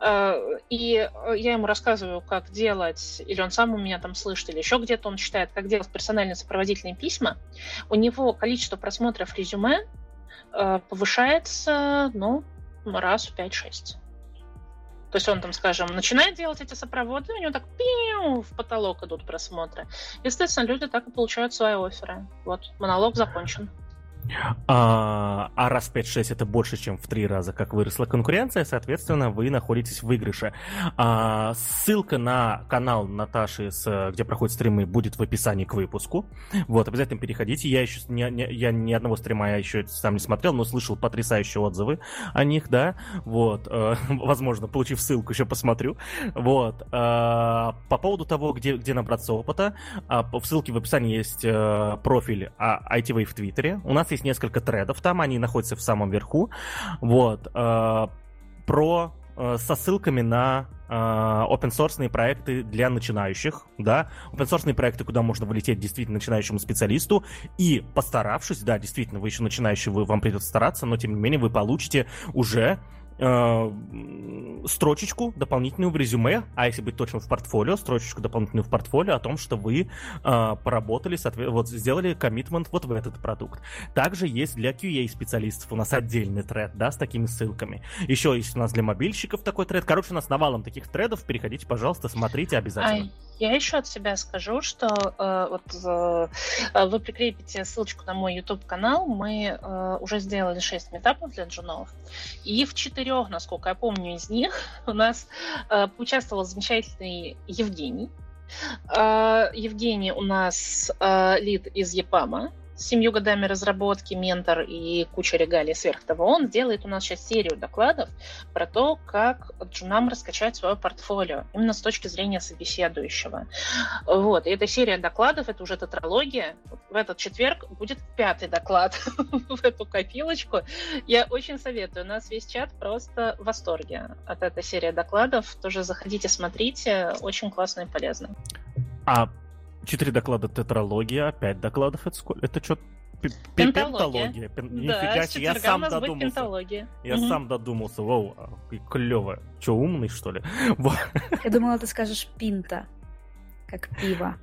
э, и я ему рассказываю, как делать, или он сам у меня там слышит, или еще где-то он читает, как делать персональные сопроводительные письма, у него количество просмотров резюме э, повышается, ну, раз в 5-6. То есть он там, скажем, начинает делать эти сопроводы, у него так пиу, в потолок идут просмотры. Естественно, люди так и получают свои оферы. Вот, монолог закончен. А, а раз 5-6 это больше, чем в три раза, как выросла конкуренция, соответственно, вы находитесь в выигрыше. А, ссылка на канал Наташи, с, где проходят стримы, будет в описании к выпуску. Вот, обязательно переходите. Я еще не, не, я ни одного стрима я еще сам не смотрел, но слышал потрясающие отзывы о них, да. Вот, э, [LAUGHS] возможно, получив ссылку, еще посмотрю. Вот. Э, по поводу того, где, где набраться опыта, э, в ссылке в описании есть э, профиль ITV в Твиттере. У нас есть несколько тредов там, они находятся в самом верху. Вот. Э, про э, со ссылками на э, open source проекты для начинающих, да, open source проекты, куда можно вылететь действительно начинающему специалисту, и постаравшись, да, действительно, вы еще начинающий, вы, вам придется стараться, но тем не менее вы получите уже Э, строчечку дополнительную в резюме, а если быть точным в портфолио, строчечку дополнительную в портфолио о том, что вы э, поработали, вот сделали коммитмент вот в этот продукт. Также есть для QA-специалистов у нас отдельный тред, да, с такими ссылками. Еще есть у нас для мобильщиков такой тред. Короче, у нас навалом таких тредов. Переходите, пожалуйста, смотрите обязательно. Я еще от себя скажу, что э, вот э, вы прикрепите ссылочку на мой YouTube канал. Мы э, уже сделали 6 метапов для джунов. И в четырех, насколько я помню, из них у нас э, поучаствовал замечательный Евгений. Э, Евгений у нас э, лид из ЕПАМа семью годами разработки, ментор и куча регалий сверх того, он делает у нас сейчас серию докладов про то, как джунам раскачать свое портфолио, именно с точки зрения собеседующего. Вот, и эта серия докладов, это уже тетралогия. В этот четверг будет пятый доклад [LAUGHS] в эту копилочку. Я очень советую. У нас весь чат просто в восторге от этой серии докладов. Тоже заходите, смотрите. Очень классно и полезно. А Четыре доклада тетралогия, пять докладов это сколько? Это что? Пенталогия. Пен... Да, Нифига себе, я сам додумался. Я угу. сам додумался. Вау, клево. Че, умный, что ли? [LAUGHS] Я думала, ты скажешь пинта, как пиво.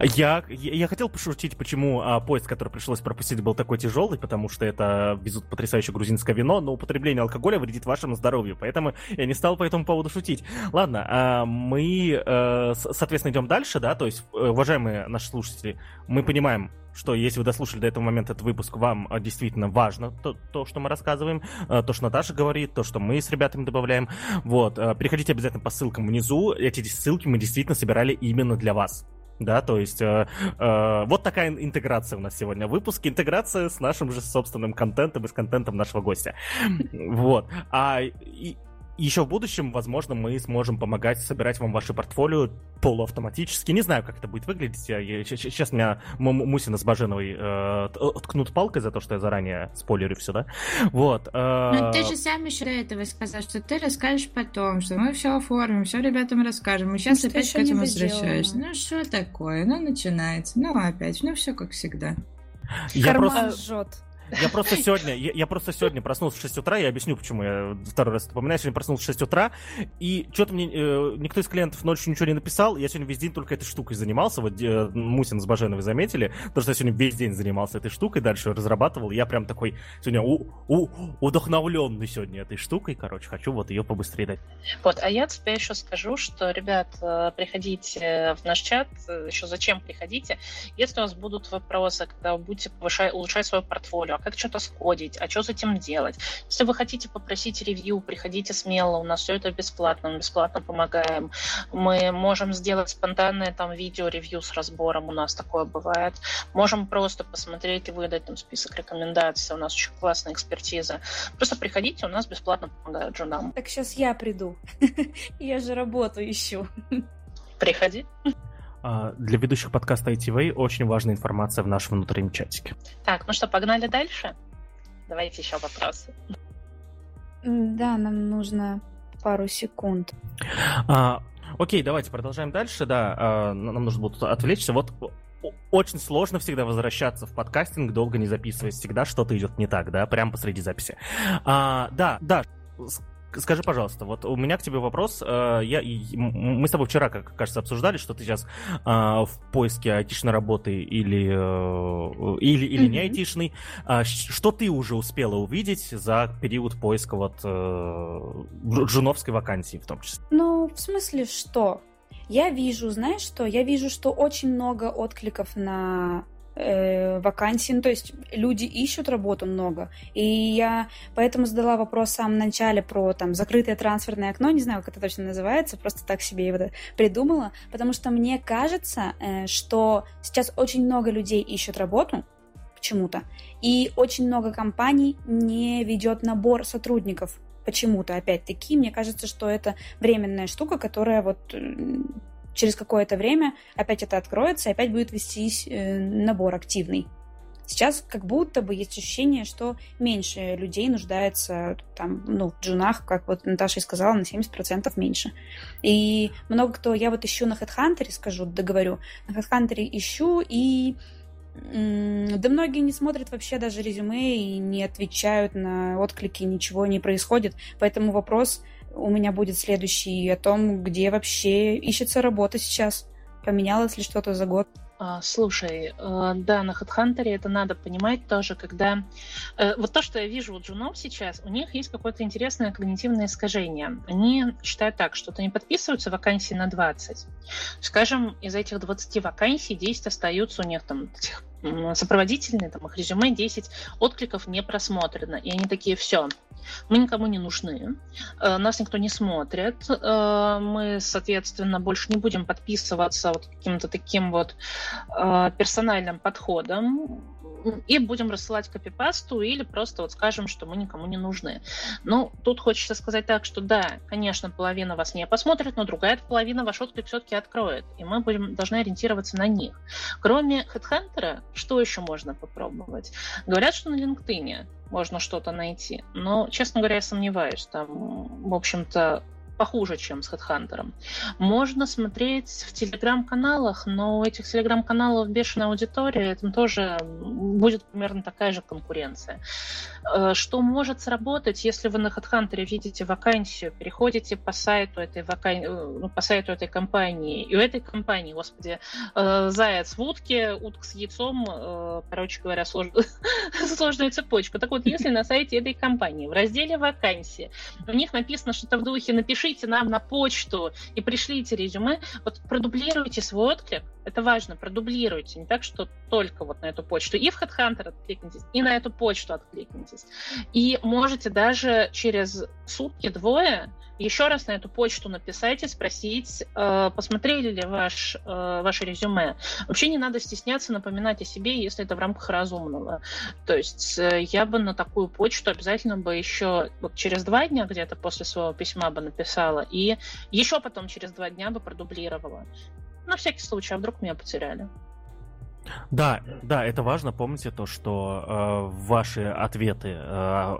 Я, я хотел пошутить, почему а, поезд, который пришлось пропустить, был такой тяжелый, потому что это везут потрясающее грузинское вино, но употребление алкоголя вредит вашему здоровью, поэтому я не стал по этому поводу шутить. Ладно, а, мы, а, соответственно, идем дальше, да, то есть, э, уважаемые наши слушатели, мы понимаем, что если вы дослушали до этого момента этот выпуск, вам а, действительно важно то, то, что мы рассказываем, а, то, что Наташа говорит, то, что мы с ребятами добавляем. Вот, переходите обязательно по ссылкам внизу. Эти ссылки мы действительно собирали именно для вас. Да, то есть э, э, вот такая интеграция у нас сегодня в выпуске. Интеграция с нашим же собственным контентом и с контентом нашего гостя. Вот. А и, еще в будущем, возможно, мы сможем помогать собирать вам ваше портфолио полуавтоматически. Не знаю, как это будет выглядеть. Я, я, сейчас меня Мусина с Баженовой э, ткнут палкой за то, что я заранее спойлерю все, да? Вот. Э... Но ты же сам еще до этого сказал, что ты расскажешь потом, что мы все оформим, все ребятам расскажем. И сейчас ну, опять к этому возвращаешься. Ну, что такое? Ну, начинается. Ну, опять. Ну, все как всегда. Я Карман просто... жжет. Я просто сегодня, я, я просто сегодня проснулся в 6 утра, я объясню, почему я второй раз это упоминаю. Сегодня проснулся в 6 утра, и что-то мне э, никто из клиентов ночью ничего не написал. Я сегодня весь день только этой штукой занимался. Вот э, Мусин с Баженовой заметили, потому что я сегодня весь день занимался этой штукой, дальше разрабатывал. Я прям такой сегодня у, у, удохновленный сегодня этой штукой. Короче, хочу вот ее побыстрее дать. Вот, а я тебе еще скажу, что, ребят, э, приходите в наш чат. Еще зачем приходите? Если у вас будут вопросы, когда вы будете повышать, улучшать свое портфолио, а как что-то скодить, а что с этим делать? Если вы хотите попросить ревью, приходите смело, у нас все это бесплатно, мы бесплатно помогаем. Мы можем сделать спонтанное там видео-ревью с разбором, у нас такое бывает. Можем просто посмотреть и выдать там список рекомендаций, у нас очень классная экспертиза. Просто приходите, у нас бесплатно помогают журналам. Так сейчас я приду. [LAUGHS] Я же работу ищу. Приходи. А, для ведущих подкаста ITV очень важная информация в нашем внутреннем чатике. Так, ну что, погнали дальше? Давайте еще вопросы. Да, нам нужно пару секунд. А, окей, давайте продолжаем дальше. Да, а, нам нужно будет отвлечься. Вот очень сложно всегда возвращаться в подкастинг, долго не записываясь. Всегда что-то идет не так, да, прямо посреди записи. А, да, да, скажи, пожалуйста, вот у меня к тебе вопрос. Э, я, мы с тобой вчера, как кажется, обсуждали, что ты сейчас а, в поиске айтишной работы или, э, или, или mm-hmm. не айтишной. А, что ты уже успела увидеть за период поиска вот э, джуновской вакансии в том числе? Ну, в смысле, что? Я вижу, знаешь что? Я вижу, что очень много откликов на э, вакансий, ну, то есть люди ищут работу много, и я поэтому задала вопрос в самом начале про там закрытое трансферное окно, не знаю, как это точно называется, просто так себе его придумала, потому что мне кажется, э, что сейчас очень много людей ищут работу, почему-то, и очень много компаний не ведет набор сотрудников почему-то, опять-таки, мне кажется, что это временная штука, которая вот через какое-то время опять это откроется, опять будет вестись э, набор активный. Сейчас как будто бы есть ощущение, что меньше людей нуждается там, ну, в джунах, как вот Наташа и сказала, на 70% меньше. И много кто... Я вот ищу на HeadHunter, скажу, договорю. На HeadHunter ищу, и да многие не смотрят вообще даже резюме и не отвечают на отклики, ничего не происходит. Поэтому вопрос у меня будет следующий о том, где вообще ищется работа сейчас. Поменялось ли что-то за год? А, слушай, э, да, на HeadHunter это надо понимать тоже, когда... Э, вот то, что я вижу у джунов сейчас, у них есть какое-то интересное когнитивное искажение. Они считают так, что они подписываются вакансии на 20. Скажем, из этих 20 вакансий 10 остаются у них там сопроводительные, там их резюме 10 откликов не просмотрено. И они такие, все, мы никому не нужны, э, нас никто не смотрит, э, мы, соответственно, больше не будем подписываться вот каким-то таким вот э, персональным подходом, и будем рассылать копипасту или просто вот скажем, что мы никому не нужны. Ну, тут хочется сказать так, что да, конечно, половина вас не посмотрит, но другая половина ваш отклик все-таки откроет, и мы будем, должны ориентироваться на них. Кроме HeadHunter, что еще можно попробовать? Говорят, что на LinkedIn можно что-то найти, но, честно говоря, я сомневаюсь. Там, в общем-то, похуже, чем с HeadHunter. Можно смотреть в телеграм-каналах, но у этих телеграм-каналов бешеная аудитория, там тоже будет примерно такая же конкуренция. Э, что может сработать, если вы на HeadHunter видите вакансию, переходите по сайту этой, вакан... Э, ну, по сайту этой компании, и у этой компании, господи, э, заяц в утке, утка с яйцом, короче говоря, слож... [LAUGHS] сложная цепочка. Так вот, если на сайте этой компании в разделе вакансии у них написано что-то в духе «напиши напишите нам на почту и пришлите резюме, вот продублируйте свой отклик, это важно, продублируйте, не так, что только вот на эту почту. И в HeadHunter откликнитесь, и на эту почту откликнитесь. И можете даже через сутки-двое еще раз на эту почту написать и спросить, э, посмотрели ли ваш, э, ваше резюме. Вообще не надо стесняться напоминать о себе, если это в рамках разумного. То есть э, я бы на такую почту обязательно бы еще вот через два дня где-то после своего письма бы написала, и еще потом через два дня бы продублировала. На всякий случай, а вдруг меня потеряли. Да, да, это важно. Помните то, что э, ваши ответы, э,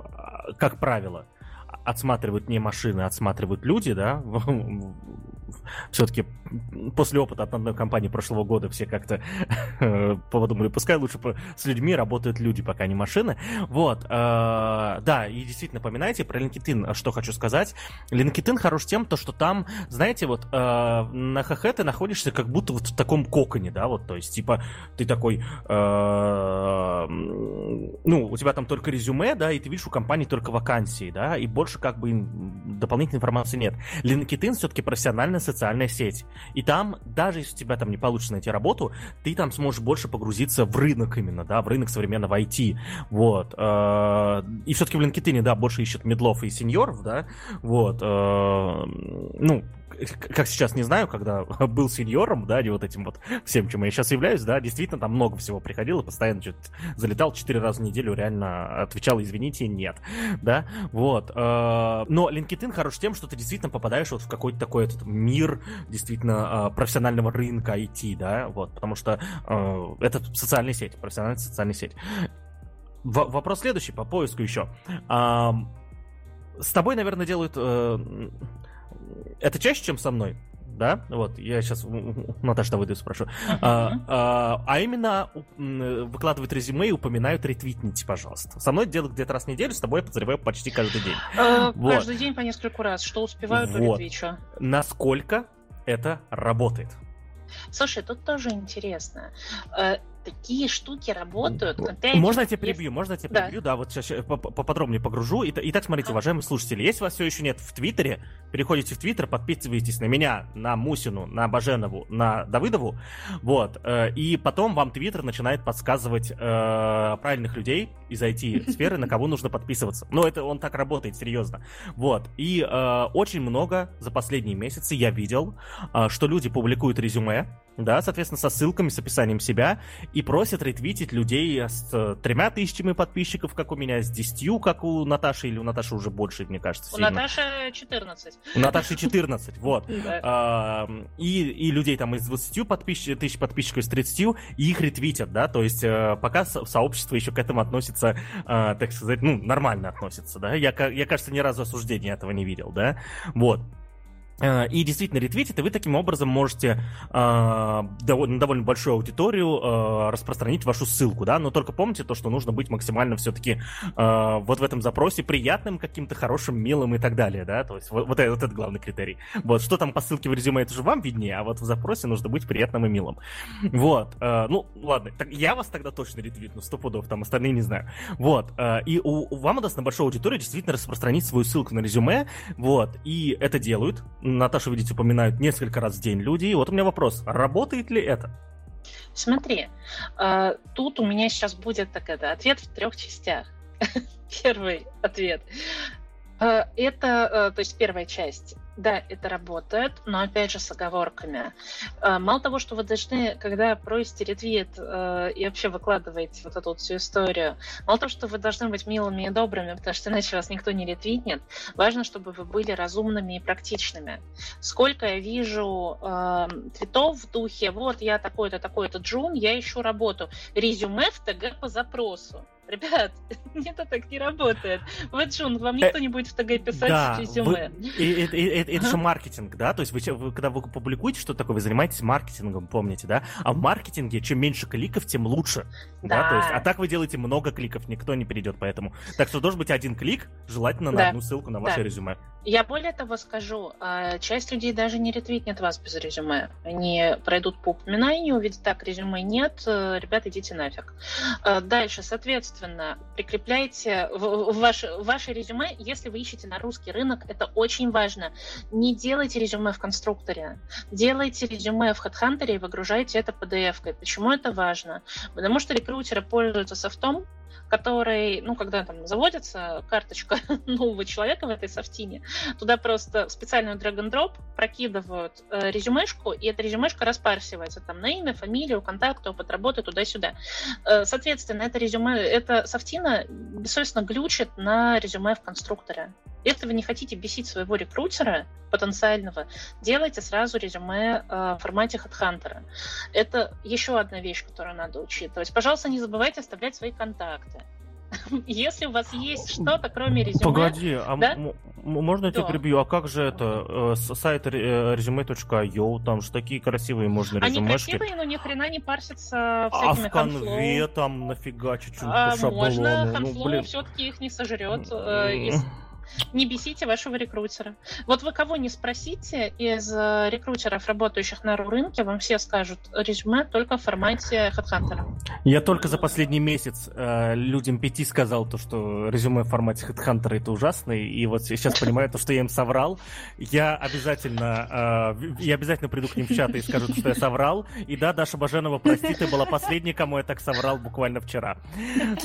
как правило, отсматривают не машины, отсматривают люди, да, [LAUGHS] все-таки после опыта от одной компании прошлого года все как-то подумали, пускай лучше с людьми работают люди, пока не машины. Вот, да, и действительно, поминайте про LinkedIn, что хочу сказать. LinkedIn хорош тем, то, что там, знаете, вот на ХХ ты находишься как будто вот в таком коконе, да, вот, то есть, типа, ты такой, ну, у тебя там только резюме, да, и ты видишь у компании только вакансии, да, и больше как бы дополнительной информации нет. LinkedIn все-таки профессиональная социальная сеть. И там, даже если у тебя там не получится найти работу, ты там сможешь больше погрузиться в рынок именно, да, в рынок современного IT. Вот. Э, и все-таки в LinkedIn, да, больше ищут медлов и сеньоров, да, вот. Э, ну, как сейчас не знаю, когда [LAUGHS] был сеньором, да, не вот этим вот всем, чем я сейчас являюсь, да, действительно там много всего приходило, постоянно что-то залетал четыре раза в неделю, реально отвечал, извините, нет, да, вот. Э, но LinkedIn хорош тем, что ты действительно попадаешь вот в какой-то такой этот мир действительно э, профессионального рынка IT, да, вот, потому что э, это социальная сеть, профессиональная социальная сеть. Вопрос следующий по поиску еще. С тобой, наверное, делают это чаще, чем со мной? Да, вот я сейчас Наташа Давыдову спрошу. Uh-huh. А, а, а именно выкладывают резюме и упоминают ретвитните, пожалуйста. Со мной делают где-то раз в неделю, с тобой я подозреваю почти каждый день. Uh, вот. Каждый день по нескольку раз. Что успеваю, то вот. ретвичу. Насколько это работает? Слушай, тут тоже интересно. Такие штуки работают. Можно я тебя перебью? Можно я тебя да. перебью? Да, вот сейчас поподробнее погружу. Итак, смотрите, уважаемые слушатели, если вас все еще нет в Твиттере, переходите в Твиттер, подписывайтесь на меня, на Мусину, на Баженову, на Давыдову, вот, э, и потом вам Твиттер начинает подсказывать э, правильных людей из IT-сферы, на кого нужно подписываться. Но это он так работает, серьезно. Вот, и э, очень много за последние месяцы я видел, э, что люди публикуют резюме, да, соответственно, со ссылками, с описанием себя, и просят ретвитить людей с э, тремя тысячами подписчиков, как у меня, с десятью, как у Наташи, или у Наташи уже больше, мне кажется. У сильно. Наташи 14. У Наташи 14, вот. [LAUGHS] И, людей там из 20 подписчиков, тысяч подписчиков, из 30, и их ретвитят, да, то есть э, пока сообщество еще к этому относится, э, так сказать, ну, нормально относится, да, я кажется, ни разу осуждения этого не видел, да, вот. Э, и действительно ретвитит, и вы таким образом можете э, довольно, большую аудиторию э, распространить вашу ссылку, да, но только помните то, что нужно быть максимально все-таки э, вот в этом запросе приятным, каким-то хорошим, милым и так далее, да, то есть вот, вот, это, вот это главный критерий. Вот, что там по ссылке в резюме, это уже вам виднее, а вот в запросе нужно быть приятным и милым. Вот, э, ну, ладно, так, я вас тогда точно ретвитну, сто пудов, там остальные не знаю. Вот, э, и у, у вам удастся на большую аудиторию действительно распространить свою ссылку на резюме, вот, и это делают, Наташа, видите, упоминают несколько раз в день люди. И вот у меня вопрос, работает ли это? Смотри, э, тут у меня сейчас будет так это, ответ в трех частях. [LAUGHS] Первый ответ. Э, это, э, то есть первая часть. Да, это работает, но опять же с оговорками. Э, мало того, что вы должны, когда просите ретвит э, и вообще выкладываете вот эту вот всю историю, мало того, что вы должны быть милыми и добрыми, потому что иначе вас никто не ретвитнет, важно, чтобы вы были разумными и практичными. Сколько я вижу э, твитов в духе, вот я такой-то, такой-то Джун, я ищу работу. Резюме в ТГ по запросу. Ребят, [LAUGHS] это так не работает. Вот, Джун, вам никто не будет в ТГ писать да, резюме. Это же маркетинг, да? То есть вы, когда вы публикуете что-то такое, вы занимаетесь маркетингом, помните, да? А в маркетинге чем меньше кликов, тем лучше. Да. да? То есть, а так вы делаете много кликов, никто не перейдет по этому. Так что должен быть один клик, желательно на одну ссылку на ваше резюме. Я более того скажу, а, часть людей даже не ретвитнет вас без резюме. Они пройдут по упоминанию, увидят, так, резюме нет, э, ребята, идите нафиг. А, дальше, соответственно, прикрепляйте в ваше, в ваше резюме, если вы ищете на русский рынок, это очень важно. Не делайте резюме в конструкторе, делайте резюме в HeadHunter и выгружайте это PDF-кой. Почему это важно? Потому что рекрутеры пользуются софтом, который, ну, когда там заводится карточка [LAUGHS] нового человека в этой софтине, туда просто специальную drag-and-drop прокидывают э, резюмешку, и эта резюмешка распарсивается там на имя, фамилию, контакты, опыт работы, туда-сюда. Э, соответственно, это резюме, эта софтина бессовестно глючит на резюме в конструкторе. Если вы не хотите бесить своего рекрутера потенциального, делайте сразу резюме э, в формате HeadHunter. Это еще одна вещь, которую надо учитывать. Пожалуйста, не забывайте оставлять свои контакты. [LAUGHS] Если у вас есть что-то, кроме резюме... Погоди, а да? можно я тебя Да. перебью? А как же это, э, сайт э, resume.io, там же такие красивые можно Они резюмешки. красивые, но ни хрена не парсятся А всякими в конве там нафига чуть-чуть А, по шаблону. можно, ну, блин. все-таки их не сожрет. э, и с- Не бесите вашего рекрутера. Вот вы кого не спросите из э, рекрутеров, работающих на рынке, вам все скажут резюме только в формате HeadHunter. Я только за последний месяц э, людям пяти сказал то, что резюме в формате HeadHunter это ужасно, и вот сейчас понимаю то, что я им соврал. Я обязательно, э, я обязательно приду к ним в чат и скажу, что я соврал. И да, Даша Баженова, прости, ты была последней, кому я так соврал буквально вчера.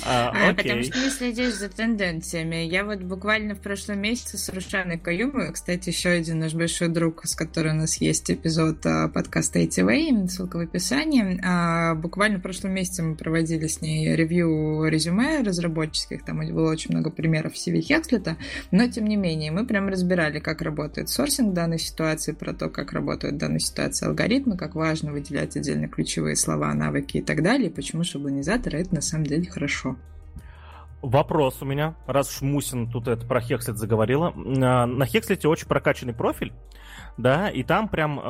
А, потому Окей. что не следишь за тенденциями. Я вот буквально в прошлом месяце с Рушаной Каюмой, кстати, еще один наш большой друг, с которым у нас есть эпизод а, подкаста ATV, ссылка в описании. А, буквально в прошлом месяце мы проводили с ней ревью резюме разработческих, там было очень много примеров CV Хекслета, но тем не менее мы прям разбирали, как работает сорсинг в данной ситуации, про то, как работают в данной ситуации алгоритмы, как важно выделять отдельно ключевые слова, навыки и так далее, и почему шаблонизаторы это на самом деле хорошо. Вопрос у меня, раз уж Мусин тут это про Хекслет заговорила. На на Хекслете очень прокачанный профиль, да, и там прям э,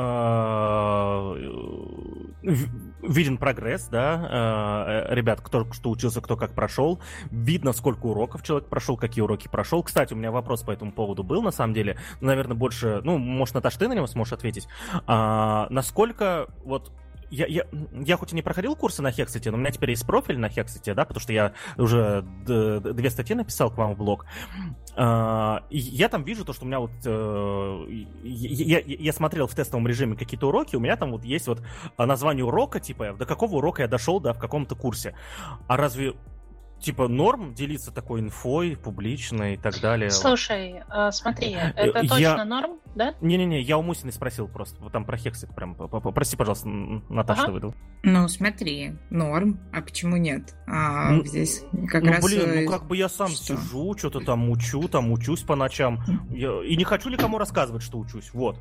в- виден прогресс, да, э, ребят, кто что учился, кто как прошел, видно, сколько уроков человек прошел, какие уроки прошел. Кстати, у меня вопрос по этому поводу был, на самом деле, наверное, больше, ну, может, Наташа, ты на него сможешь ответить. А, насколько вот я, я, я хоть и не проходил курсы на Хексете, но у меня теперь есть профиль на Хексете, да, потому что я уже д- две статьи написал к вам в блог. И я там вижу то, что у меня вот... э, я, я- я смотрел в тестовом режиме какие-то уроки, у меня там вот есть вот а, название урока, типа, до какого урока я дошел, да, в каком-то курсе. А разве типа норм делиться такой инфой публично и так далее? Слушай, э, смотри, это я- точно норм, да? Не-не-не, я у Мусиной спросил просто, вот там про Хексет прям. Прости, пожалуйста, Наташа, Ага. выдал. Ну, смотри, норм, а почему нет? А Ну, здесь как ну, раз... блин, э, ну как бы я сам что? сижу, что-то там учу, там учусь по ночам. Я- и не хочу никому рассказывать, что учусь. Вот.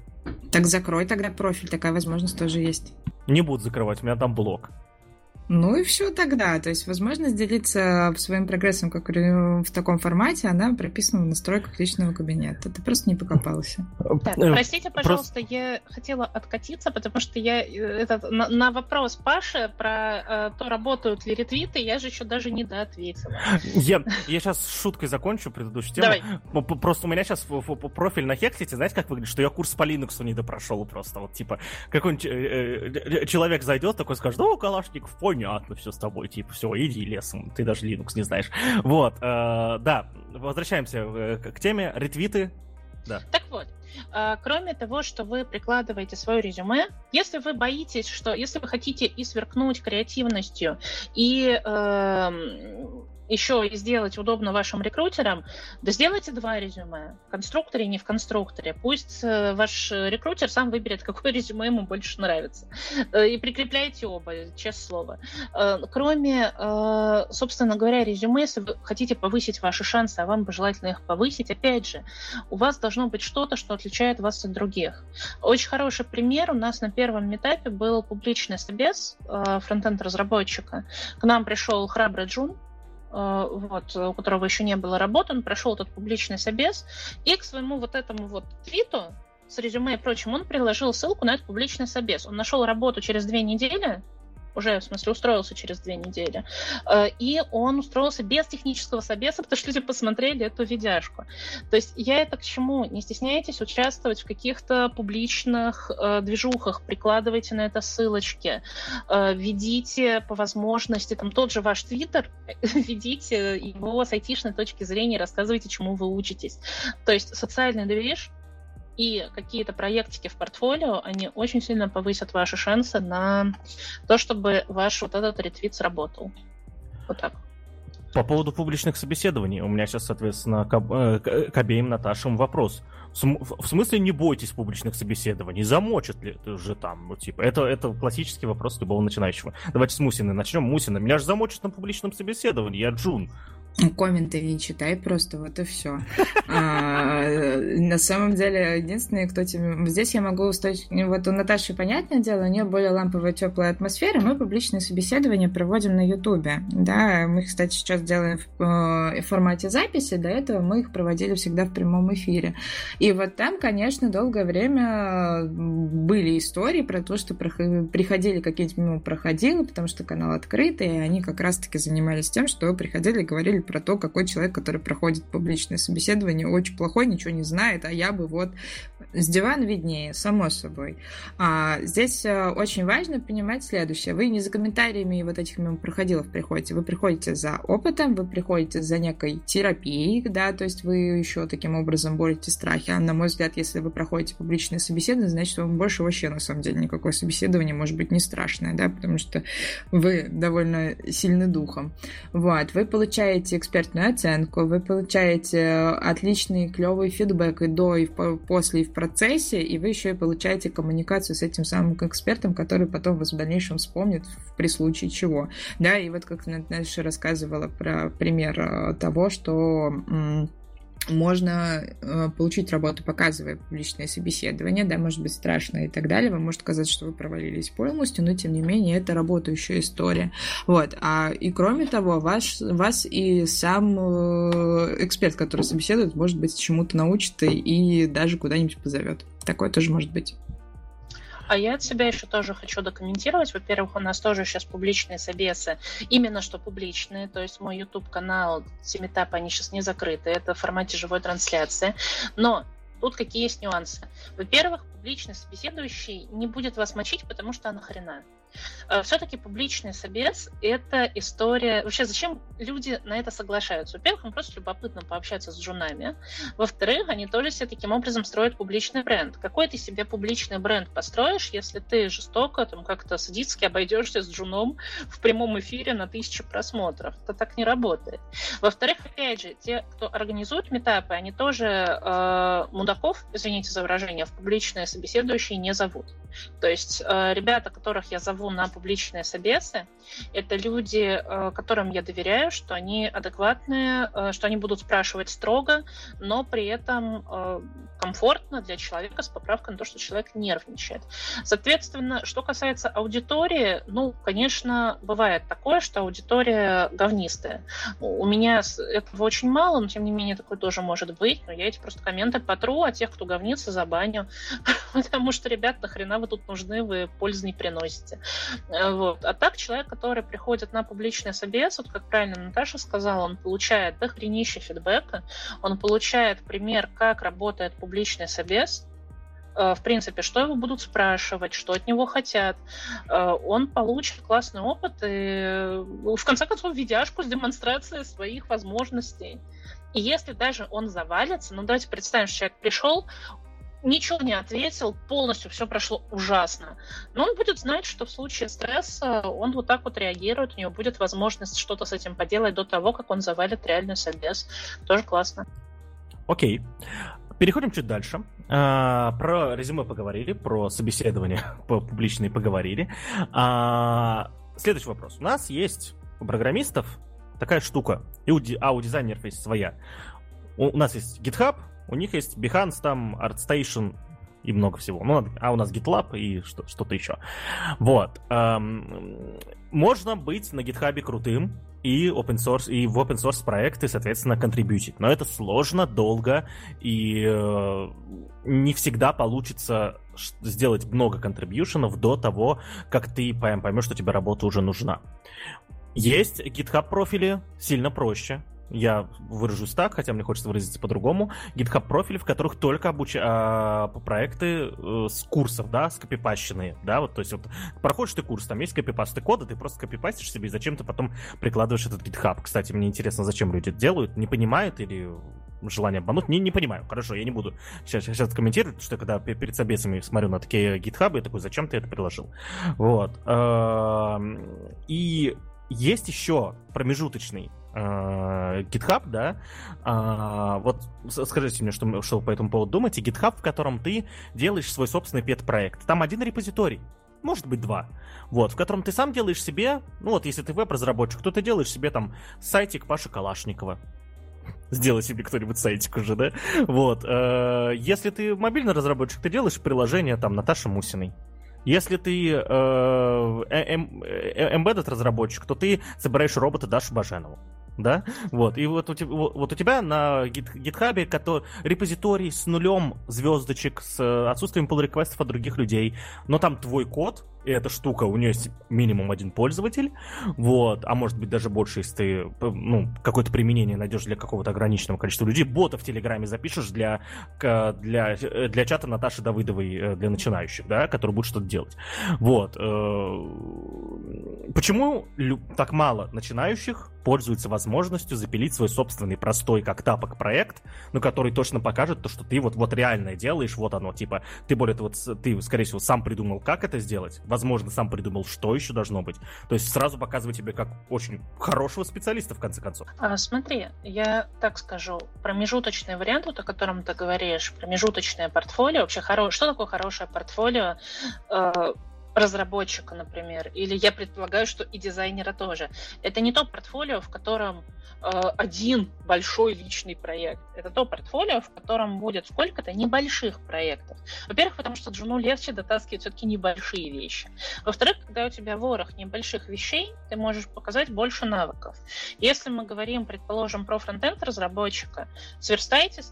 Так закрой тогда профиль, такая возможность тоже есть. Не буду закрывать, у меня там блок. Ну и все тогда. То есть возможность делиться своим прогрессом как в таком формате, она прописана в настройках личного кабинета. Ты просто не покопался. Так, Э, простите, пожалуйста, я хотела откатиться, потому что я э, этот, на, на вопрос Паши про э, то, работают ли ретвиты, я же еще даже не доответила. Я, я сейчас шуткой закончу предыдущую тему. Давай. Просто у меня сейчас профиль на Хексите, знаете, как выглядит? Что я курс по Linux не допрошел просто. Вот типа, какой-нибудь э, э, человек зайдет, такой скажет, о, Калашников, понятно, все с тобой, типа, все, иди лесом, ты даже Linux не знаешь. Вот, э, да, возвращаемся э, к теме, ретвиты. Так вот, э, кроме того, что вы прикладываете свое резюме, если вы боитесь, что если вы хотите и сверкнуть креативностью, и эм, еще и сделать удобно вашим рекрутерам, да сделайте два резюме. В конструкторе и не в конструкторе. Пусть э, ваш рекрутер сам выберет, [LAUGHS] какое резюме ему больше нравится. Э, И прикрепляйте оба, честное слово. Э, Кроме, собственно говоря, резюме, если вы хотите повысить ваши шансы, а вам бы желательно их повысить, опять же, у вас должно быть что-то, что отличает вас от других. Очень хороший пример у нас на первом этапе был публичный собес фронтенд-разработчика. К нам пришел храбрый Джун, вот, у которого еще не было работы, он прошел этот публичный собес, и к своему вот этому вот твиту с резюме и прочим, он приложил ссылку на этот публичный собес. Он нашел работу через две недели, уже, в смысле, устроился через две недели. Э, И он устроился без технического собеса, [LAUGHS] потому что люди посмотрели эту видяшку. То есть я это к чему? Не стесняйтесь участвовать в каких-то публичных э, движухах, прикладывайте на это ссылочки, э, по возможности, там тот же ваш твиттер, [LAUGHS] ведите его с айтишной точки зрения, рассказывайте, чему вы учитесь. То есть социальный движ и какие-то проектики в портфолио, они очень сильно повысят ваши шансы на то, чтобы ваш вот этот ретвит сработал. Вот так. По поводу публичных собеседований, у меня сейчас, соответственно, к, э, к- обеим Наташам вопрос. В см- В в смысле не бойтесь публичных собеседований? Замочат ли же там? Ну, типа, это, это классический вопрос любого начинающего. Давайте с Мусиной начнем. Мусина, меня же замочат на публичном собеседовании, я Джун. Комменты не читай просто, вот и все. А, на самом деле, единственное, кто тебе... Здесь я могу устать... Вот у Наташи, понятное дело, у нее более ламповая, теплая атмосфера. Мы публичные собеседования проводим на Ютубе. Да, мы их, кстати, сейчас делаем в э, формате записи. До этого мы их проводили всегда в прямом эфире. И вот там, конечно, долгое время были истории про то, что приходили какие-нибудь мимо проходилы, потому что канал открытый, и они как раз-таки занимались тем, что приходили и говорили про то, какой человек, который проходит публичное собеседование, очень плохой, ничего не знает, а я бы вот с дивана виднее, само собой. А, здесь а, очень важно понимать следующее. Вы не за комментариями вот этих мимо проходилов приходите, вы приходите за опытом, вы приходите за некой терапией, да, то есть вы еще таким образом борете страхи. А на мой взгляд, если вы проходите публичное собеседование, значит, вам больше вообще на самом деле никакое собеседование может быть не страшное, да, потому что вы довольно сильны духом. Вот, вы получаете экспертную оценку, вы получаете отличный, клевый фидбэк и до, и после, и в процессе, и вы еще и получаете коммуникацию с этим самым экспертом, который потом вас в дальнейшем вспомнит при случае чего. Да, и вот как Наташа рассказывала про пример э, того, что можно э, получить работу, показывая публичное собеседование, да, может быть страшно и так далее, вам может казаться, что вы провалились полностью, но тем не менее это работающая история. Вот, а и кроме того, ваш, вас и сам э, эксперт, который собеседует, может быть, чему-то научит и даже куда-нибудь позовет. Такое тоже может быть. А я от себя еще тоже хочу докомментировать. Во-первых, у нас тоже сейчас публичные собесы, именно что публичные, то есть мой YouTube-канал Семитап, они сейчас не закрыты, это в формате живой трансляции. Но тут какие есть нюансы. Во-первых, публичный собеседующий не будет вас мочить, потому что она хрена. Э, Все-таки публичный собес – это история... Вообще, зачем люди на это соглашаются? Во-первых, им просто любопытно пообщаться с джунами. Во-вторых, они тоже себе таким образом строят публичный бренд. Какой ты себе публичный бренд построишь, если ты жестоко, там, как-то садистски обойдешься с джуном в прямом эфире на тысячи просмотров? Это так не работает. Во-вторых, опять же, те, кто организует метапы, они тоже э, мудаков, извините за выражение, в публичные собеседующие не зовут. То есть э, ребята, которых я зову на публичные собесы, это люди, э, которым я доверяю, что они адекватные, э, что они будут спрашивать строго, но при этом комфортно для человека с поправкой на то, что человек нервничает. Соответственно, что касается аудитории, ну, конечно, бывает такое, что аудитория говнистая. У меня этого очень мало, но тем не менее такое тоже может быть. Но я эти просто комменты потру, а тех, кто говнится, забаню. [LAUGHS] Потому что, ребят, нахрена вы тут нужны, вы пользы не приносите. Э, вот. А так человек, который приходит на публичный собес, вот как правильно Наташа сказала, он получает дохренище фидбэка, он получает пример, как работает публичный собес, э, в принципе, что его будут спрашивать, что от него хотят. Э, он получит классный опыт и, в конце концов, видяшку с демонстрацией своих возможностей. И если даже он завалится, ну давайте представим, что человек пришел, ничего не ответил, полностью все прошло ужасно. Но он будет знать, что в случае стресса он вот так вот реагирует, у него будет возможность что-то с этим поделать до того, как он завалит реальный собес. Тоже классно. Окей. Переходим чуть дальше. А, про резюме поговорили, про собеседование [LAUGHS] публичные поговорили. А, следующий вопрос. У нас есть у программистов такая штука, и у, а у дизайнеров есть своя. У нас есть GitHub, у них есть Behance, там ArtStation и много всего. Ну, а у нас GitLab и что- что-то еще. Вот. Эм, можно быть на GitHub крутым и open source, и в open source проекты, соответственно, контрибьютить. Но это сложно, долго, и э, не всегда получится сделать много контрибьюшенов до того, как ты поймешь, что тебе работа уже нужна. Есть GitHub профили, сильно проще я выражусь так, хотя мне хочется выразиться по-другому, GitHub профили, в которых только обуч... а, проекты э, с курсов, да, скопипащенные, да, вот, то есть вот проходишь ты курс, там есть копипасты кода, ты просто копипастишь себе, и зачем ты потом прикладываешь этот GitHub. Кстати, мне интересно, зачем люди это делают, не понимают или желание обмануть, не, не понимаю. Хорошо, я не буду сейчас, сейчас комментировать, что когда перед собесами смотрю на такие гитхабы, я такой, зачем ты это приложил? Вот. И есть еще промежуточный э, GitHub, да, а, вот скажите мне, что, что вы по этому поводу думаете, GitHub, в котором ты делаешь свой собственный пет-проект. Там один репозиторий, может быть два, вот, в котором ты сам делаешь себе, ну вот, если ты веб-разработчик, то ты делаешь себе там сайтик Паши Калашникова, [LAUGHS] Сделай себе кто-нибудь сайтик уже, да? Вот. Э, если ты мобильный разработчик, ты делаешь приложение там Наташи Мусиной. Если ты э, э, э, embedded разработчик, то ты собираешь робота Дашу Баженову да, вот, и вот у, тебя, вот у тебя на гитхабе репозиторий с нулем звездочек, с отсутствием pull реквестов от других людей, но там твой код, и эта штука, у нее есть минимум один пользователь, вот, а может быть даже больше, если ты, ну, какое-то применение найдешь для какого-то ограниченного количества людей, бота в Телеграме запишешь для, для, для чата Наташи Давыдовой э, для начинающих, да, который будет что-то делать. Вот. Э, почему так мало начинающих пользуются возможностью запилить свой собственный простой как тапок проект, но который точно покажет то, что ты вот, вот реально делаешь, вот оно, типа, ты более того, ты, скорее всего, сам придумал, как это сделать, возможно, сам придумал, что еще должно быть. То есть сразу показывает тебе как очень хорошего специалиста, в конце концов. А, смотри, я так скажу, промежуточный вариант, вот, о котором ты говоришь, промежуточное портфолио, вообще хорошее, что такое хорошее портфолио? Разработчика, например, или я предполагаю, что и дизайнера тоже. Это не то портфолио, в котором э, один большой личный проект. Это то портфолио, в котором будет сколько-то небольших проектов. Во-первых, потому что Джуну легче дотаскивать все-таки небольшие вещи. Во-вторых, когда у тебя ворох небольших вещей, ты можешь показать больше навыков. Если мы говорим, предположим, про фронтенд разработчика, сверстайте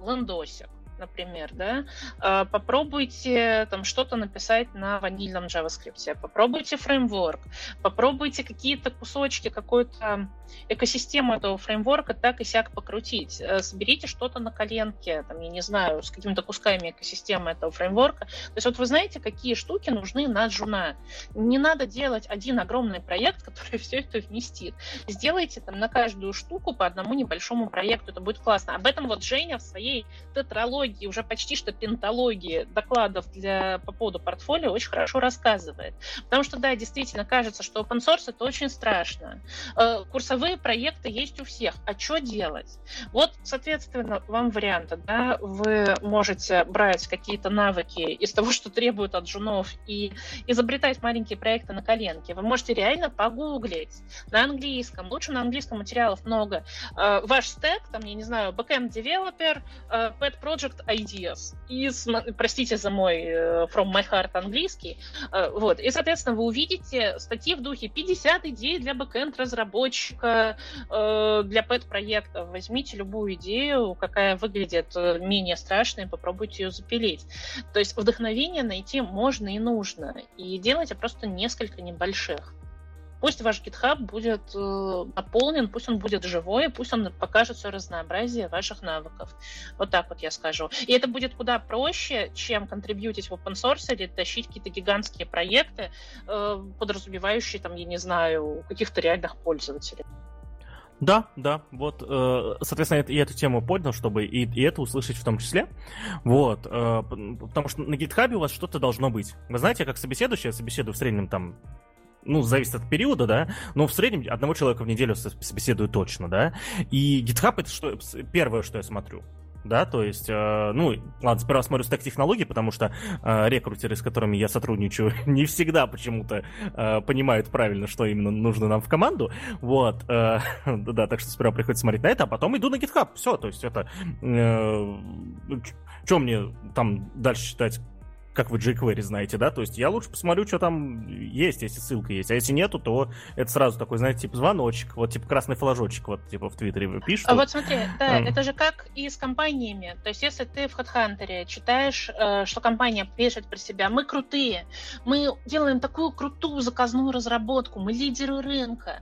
лендосик например, да, а, попробуйте там что-то написать на ванильном JavaScript, попробуйте фреймворк, попробуйте какие-то кусочки какой-то экосистемы этого фреймворка так и сяк покрутить. Э, соберите что-то на коленке, там, я не знаю, с какими-то кусками экосистемы этого фреймворка. То есть вот вы знаете, какие штуки нужны на джуна. Не надо делать один огромный проект, [LAUGHS] который все это вместит. Сделайте там на каждую штуку по одному небольшому проекту, это будет классно. Об этом вот Женя в своей тетралогии трилогии, уже почти что пенталогии докладов для, по поводу портфолио очень хорошо рассказывает. Потому что, да, действительно кажется, что open source это очень страшно. Э, курсовые проекты есть у всех. А что делать? Вот, соответственно, вам варианты. Да? Вы можете брать какие-то навыки из того, что требуют от джунов, и изобретать маленькие проекты на коленке. Вы можете реально погуглить на английском. Лучше на английском материалов много. Э, ваш стек, там, я не знаю, backend developer, э, pet project Project Ideas. И, простите за мой э, From My Heart английский. Э, вот. И, соответственно, вы увидите статьи в духе 50 идей для backend разработчика, э, для pet -проекта. Возьмите любую идею, какая выглядит менее страшной, попробуйте ее запилить. То есть вдохновение найти можно и нужно. И делайте просто несколько небольших. Пусть ваш GitHub будет э, наполнен, пусть он будет живой, пусть он покажет все разнообразие ваших навыков. Вот так вот я скажу. И это будет куда проще, чем контрибьютить в open source или тащить какие-то гигантские проекты, э, подразумевающие, там, я не знаю, каких-то реальных пользователей. Да, да, вот, э, соответственно, я эту тему поднял, чтобы и, и это услышать в том числе. Вот, э, потому что на GitHub у вас что-то должно быть. Вы знаете, как собеседующий, я собеседую в среднем там ну, зависит от периода, да, но в среднем одного человека в неделю собеседую точно, да. И GitHub это что, первое, что я смотрю. Да, то есть, э, ну, ладно, сперва смотрю стек технологий, потому что э, рекрутеры, с которыми я сотрудничаю, [LAUGHS] не всегда почему-то э, понимают правильно, что именно нужно нам в команду. Вот, э, [LAUGHS] да, так что сперва приходится смотреть на это, а потом иду на GitHub. Все, то есть это... Э, что мне там дальше читать как вы jQuery знаете, да, то есть я лучше посмотрю, что там есть, если ссылка есть, а если нету, то это сразу такой, знаете, типа звоночек, вот типа красный флажочек, вот типа в Твиттере вы пишете. А вот смотри, да, это же как и с компаниями, то есть если ты в HeadHunter читаешь, э, что компания пишет про себя, мы крутые, мы делаем такую крутую заказную разработку, мы лидеры рынка,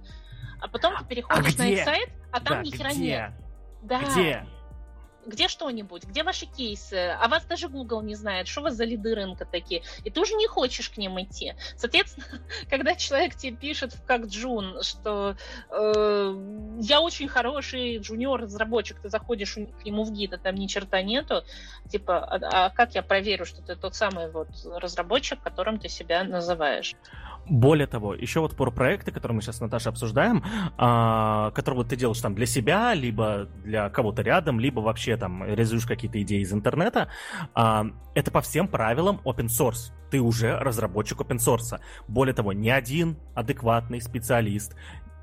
а потом ты переходишь а на их сайт, а там да, ни хера нет. Да. Где? Где что-нибудь, где ваши кейсы, а вас даже Google не знает, что у вас за лиды рынка такие, и ты уже не хочешь к ним идти. Соответственно, [LAUGHS] когда человек тебе пишет как Джун, что э, я очень хороший джуниор-разработчик, ты заходишь к нему в гид, а там ни черта нету, типа, а, а как я проверю, что ты тот самый вот разработчик, которым ты себя называешь? Более того, еще вот про проекты, которые мы сейчас с Наташей обсуждаем, а, которые вот ты делаешь там для себя, либо для кого-то рядом, либо вообще там реализуешь какие-то идеи из интернета, а, это по всем правилам open source. Ты уже разработчик open source. Более того, ни один адекватный специалист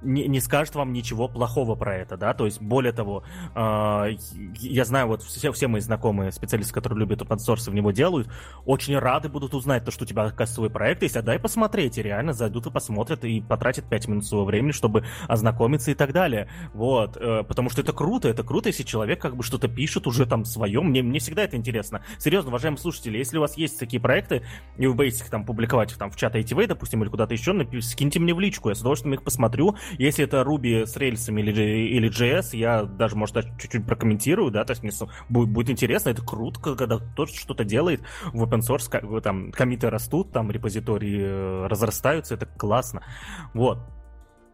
не, не скажет вам ничего плохого про это, да, то есть, более того, э, я знаю, вот все, все мои знакомые специалисты, которые любят open в него делают, очень рады будут узнать то, что у тебя, оказывается, свой проект есть, а дай посмотреть, и реально зайдут и посмотрят, и потратят 5 минут своего времени, чтобы ознакомиться и так далее, вот, э, потому что это круто, это круто, если человек как бы что-то пишет уже там своем, мне, мне всегда это интересно. Серьезно, уважаемые слушатели, если у вас есть такие проекты, и вы боитесь их там публиковать там в чат ITV, допустим, или куда-то еще, скиньте мне в личку, я с удовольствием их посмотрю, если это Ruby с рельсами или, или JS, я даже, может, чуть-чуть прокомментирую, да, то есть мне будет, будет интересно, это круто, когда кто-то что-то делает в open source, как, там коммиты растут, там репозитории э, разрастаются, это классно. Вот.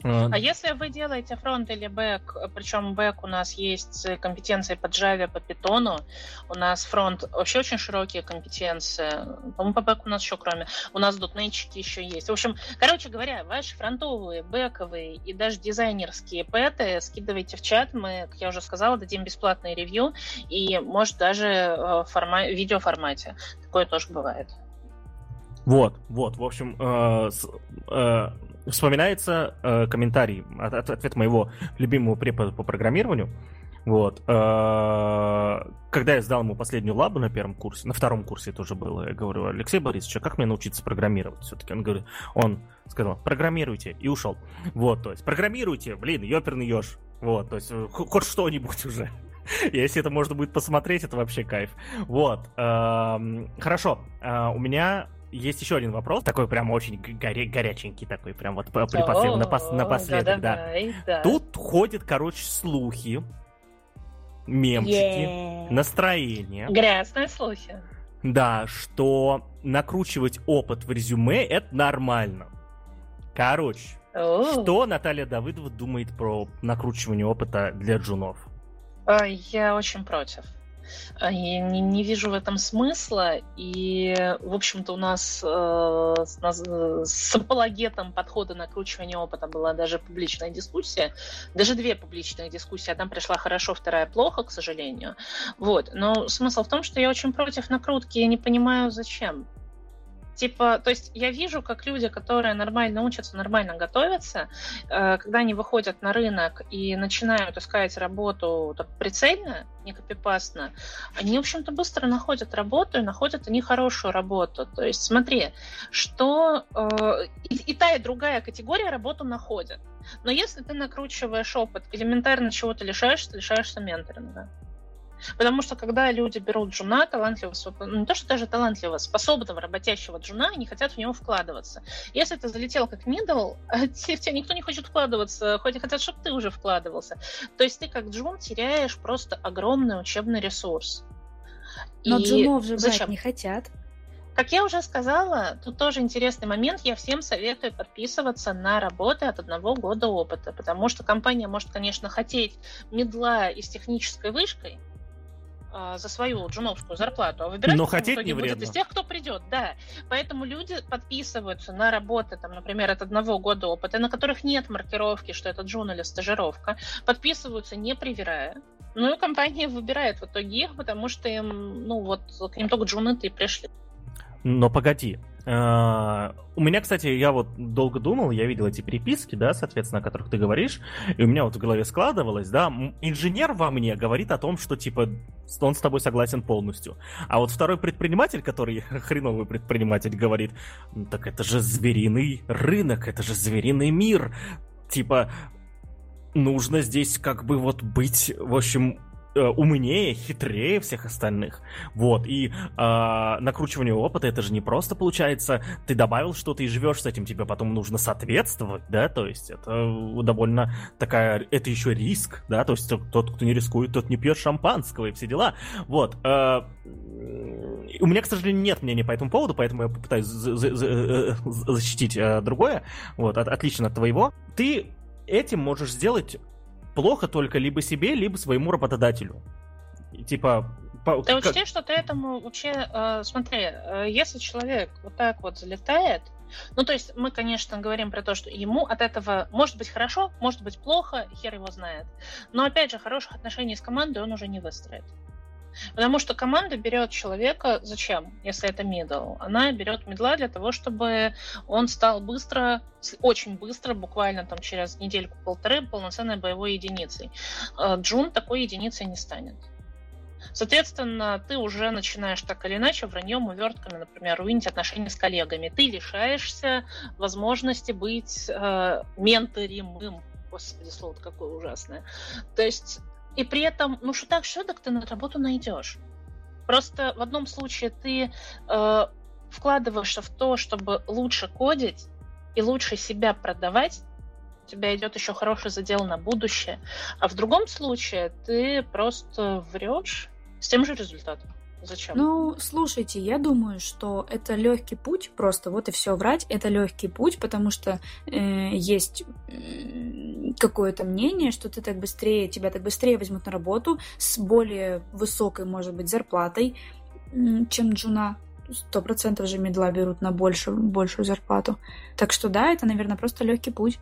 А если вы делаете фронт или бэк, причем бэк у нас есть компетенции по Java, по Python, у нас фронт вообще очень широкие компетенции, по-моему, по бэку у нас еще кроме, у нас дотнетчики еще есть. В общем, короче говоря, ваши фронтовые, бэковые и даже дизайнерские pet ы скидывайте в чат, мы, как я уже сказала, дадим бесплатный ревью и, может, даже в форма- видеоформате. Такое тоже бывает. Вот, вот, в общем, э, э, вспоминается э, комментарий, от, от, ответ моего любимого препода по программированию. Вот. Э, когда я сдал ему последнюю лабу на первом курсе, на втором курсе это уже было, я говорю, Алексей Борисович, а как мне научиться программировать все-таки? Он говорит, он сказал, программируйте, и ушел. Вот, то есть, программируйте, блин, ёперный еж. Вот, то есть, хоть что-нибудь уже. [LAUGHS] Если это можно будет посмотреть, это вообще кайф. Вот. Эм, хорошо. Э, у меня есть еще один вопрос, такой прям очень горя- горяченький, такой прям вот припаслед, напос- напоследок, да, да. Тут ходят, короче, слухи, мемчики, настроение. Грязные слухи. Да, что накручивать опыт в резюме это нормально. Короче, что Наталья Давыдова думает про накручивание опыта для джунов? Я очень против. Я не, не вижу в этом смысла. И, в общем-то, у нас э, с, с апологетом подхода накручивания опыта была даже публичная дискуссия. Даже две публичных дискуссии. Одна пришла хорошо, вторая плохо, к сожалению. Вот. Но смысл в том, что я очень против накрутки. Я не понимаю, зачем. Типа, то есть я вижу, как люди, которые нормально учатся, нормально готовятся, э, когда они выходят на рынок и начинают искать работу так прицельно, не копипастно, они, в общем-то, быстро находят работу и находят они хорошую работу. То есть смотри, что э, и, и та, и другая категория работу находят. Но если ты накручиваешь опыт, элементарно чего-то лишаешься, лишаешься менторинга. Потому что когда люди берут джуна, талантливого, ну, не то, что даже талантливого, способного, работящего джуна, они хотят в него вкладываться. Если ты залетел как мидл, [LAUGHS] в тебя никто не хочет вкладываться, хоть хотят, чтобы ты уже вкладывался. То есть ты как джун теряешь просто огромный учебный ресурс. Но И джунов же зачем? брать не хотят. Как я уже сказала, тут тоже интересный момент. Я всем советую подписываться на работы от одного года опыта, потому что компания может, конечно, хотеть медла и с технической вышкой, а, за свою джуновскую зарплату, а выбирать Но хотеть не будет из тех, кто придет, да. Поэтому люди подписываются на работы, там, например, от одного года опыта, на которых нет маркировки, что это джун или стажировка, подписываются не привирая. Ну и компания [LAUGHS] выбирает в итоге их, потому что им, ну вот, к ним только джуны-то и пришли. Но погоди, у меня, кстати, я вот долго думал, я видел эти переписки, да, соответственно, о которых ты говоришь, и у меня вот в голове складывалось, да, инженер во мне говорит о том, что, типа, он с тобой согласен полностью. А вот второй предприниматель, который [LAUGHS] хреновый предприниматель, говорит, так это же звериный рынок, это же звериный мир. Типа, нужно здесь как бы вот быть, в общем, умнее, хитрее всех остальных. Вот, и э, накручивание опыта, это же не просто получается, ты добавил что-то и живешь с этим, тебе потом нужно соответствовать, да, то есть это довольно такая, это еще риск, да, то есть тот, кто не рискует, тот не пьет шампанского и все дела. Вот, э, у меня, к сожалению, нет мнения по этому поводу, поэтому я попытаюсь э, защитить э, другое, вот, от, отлично от твоего. Ты этим можешь сделать плохо только либо себе, либо своему работодателю. Типа, по, ты учти, как... что ты этому вообще, э, смотри, э, если человек вот так вот залетает, ну, то есть мы, конечно, говорим про то, что ему от этого может быть хорошо, может быть плохо, хер его знает. Но, опять же, хороших отношений с командой он уже не выстроит. Потому что команда берет человека зачем, если это мидл? Она берет медла для того, чтобы он стал быстро, очень быстро, буквально там через недельку-полторы полноценной боевой единицей. Э, Джун такой единицей не станет. Соответственно, ты уже начинаешь так или иначе враньем, увертками, например, руинить отношения с коллегами. Ты лишаешься возможности быть э, менторимым. Господи, слово какое ужасное. То есть и при этом, ну что так, что так ты на работу найдешь. Просто в одном случае ты э, вкладываешься в то, чтобы лучше кодить и лучше себя продавать, у тебя идет еще хороший задел на будущее. А в другом случае ты просто врешь с тем же результатом. Зачем? Ну, слушайте, я думаю, что это легкий путь, просто вот и все врать, это легкий путь, потому что э, есть э, какое-то мнение, что ты так быстрее, тебя так быстрее возьмут на работу с более высокой, может быть, зарплатой, э, чем джуна. Сто процентов же медла берут на большую, большую зарплату. Так что да, это, наверное, просто легкий путь.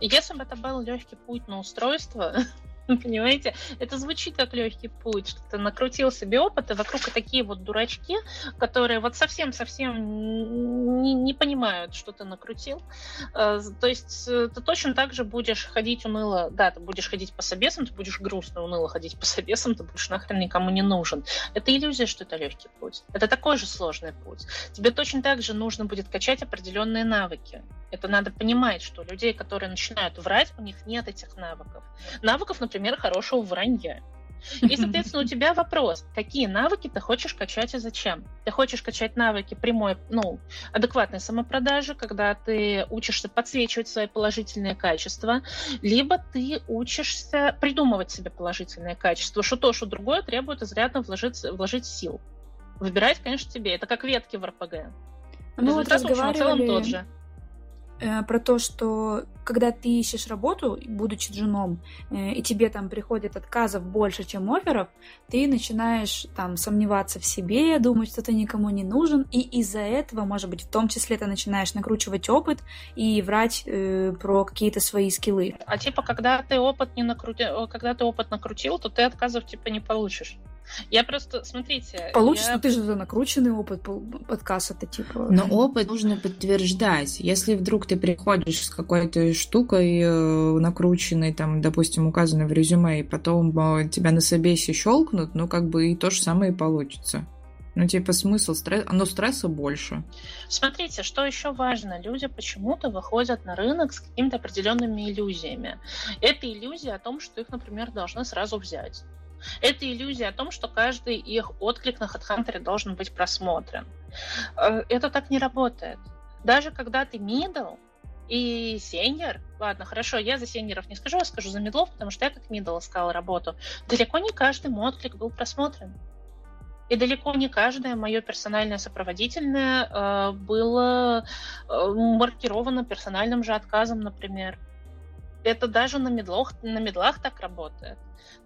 Если бы это был легкий путь на устройство, [LAUGHS] [LAUGHS] Понимаете? Это звучит как легкий путь, что ты накрутил себе опыт, и вокруг такие вот дурачки, которые вот совсем-совсем не, не понимают, что ты накрутил. Э, то есть э, ты точно так же будешь ходить уныло, да, ты будешь ходить по собесам, ты будешь грустно уныло ходить по собесам, ты будешь нахрен никому не нужен. Это иллюзия, что это легкий путь. Это такой же сложный путь. Тебе точно так же нужно будет качать определенные навыки. Это надо понимать, что людей, которые начинают врать, у них нет этих навыков. Навыков, например, например, хорошего вранья. И, соответственно, у тебя вопрос, какие навыки ты хочешь качать и зачем? Ты хочешь качать навыки прямой, ну, адекватной самопродажи, когда ты учишься подсвечивать свои положительные качества, либо ты учишься придумывать себе положительные качества, что то, что другое требует изрядно вложить, вложить сил. Выбирать, конечно, тебе. Это как ветки в РПГ. Ну, Результат, вот разговаривали... в целом тот же. Э, про то, что когда ты ищешь работу, будучи джуном, э, и тебе там приходит отказов больше, чем офферов, ты начинаешь там сомневаться в себе, думать, что ты никому не нужен, и из-за этого, может быть, в том числе ты начинаешь накручивать опыт и врать э, про какие-то свои скиллы. А типа, когда ты опыт не накрутил, когда ты опыт накрутил, то ты отказов типа не получишь. Я просто, смотрите... Получится, я... ты же накрученный опыт подкаста, типа... Но опыт нужно подтверждать. Если вдруг ты приходишь с какой-то штукой э, накрученной, там, допустим, указанной в резюме, и потом э, тебя на собесе щелкнут, ну, как бы и то же самое и получится. Ну, типа, смысл стресса, но стресса больше. Смотрите, что еще важно. Люди почему-то выходят на рынок с какими-то определенными иллюзиями. Это иллюзия о том, что их, например, должны сразу взять. Это иллюзия о том, что каждый их отклик на HeadHunter должен быть просмотрен. Э, это так не работает. Даже когда ты middle и сеньор, ладно, хорошо, я за сеньоров не скажу, я скажу за медлов, потому что я как middle искала работу, далеко не каждый мой отклик был просмотрен. И далеко не каждое мое персональное сопроводительное э, было э, маркировано персональным же отказом, например это даже на медлах, на медлах так работает.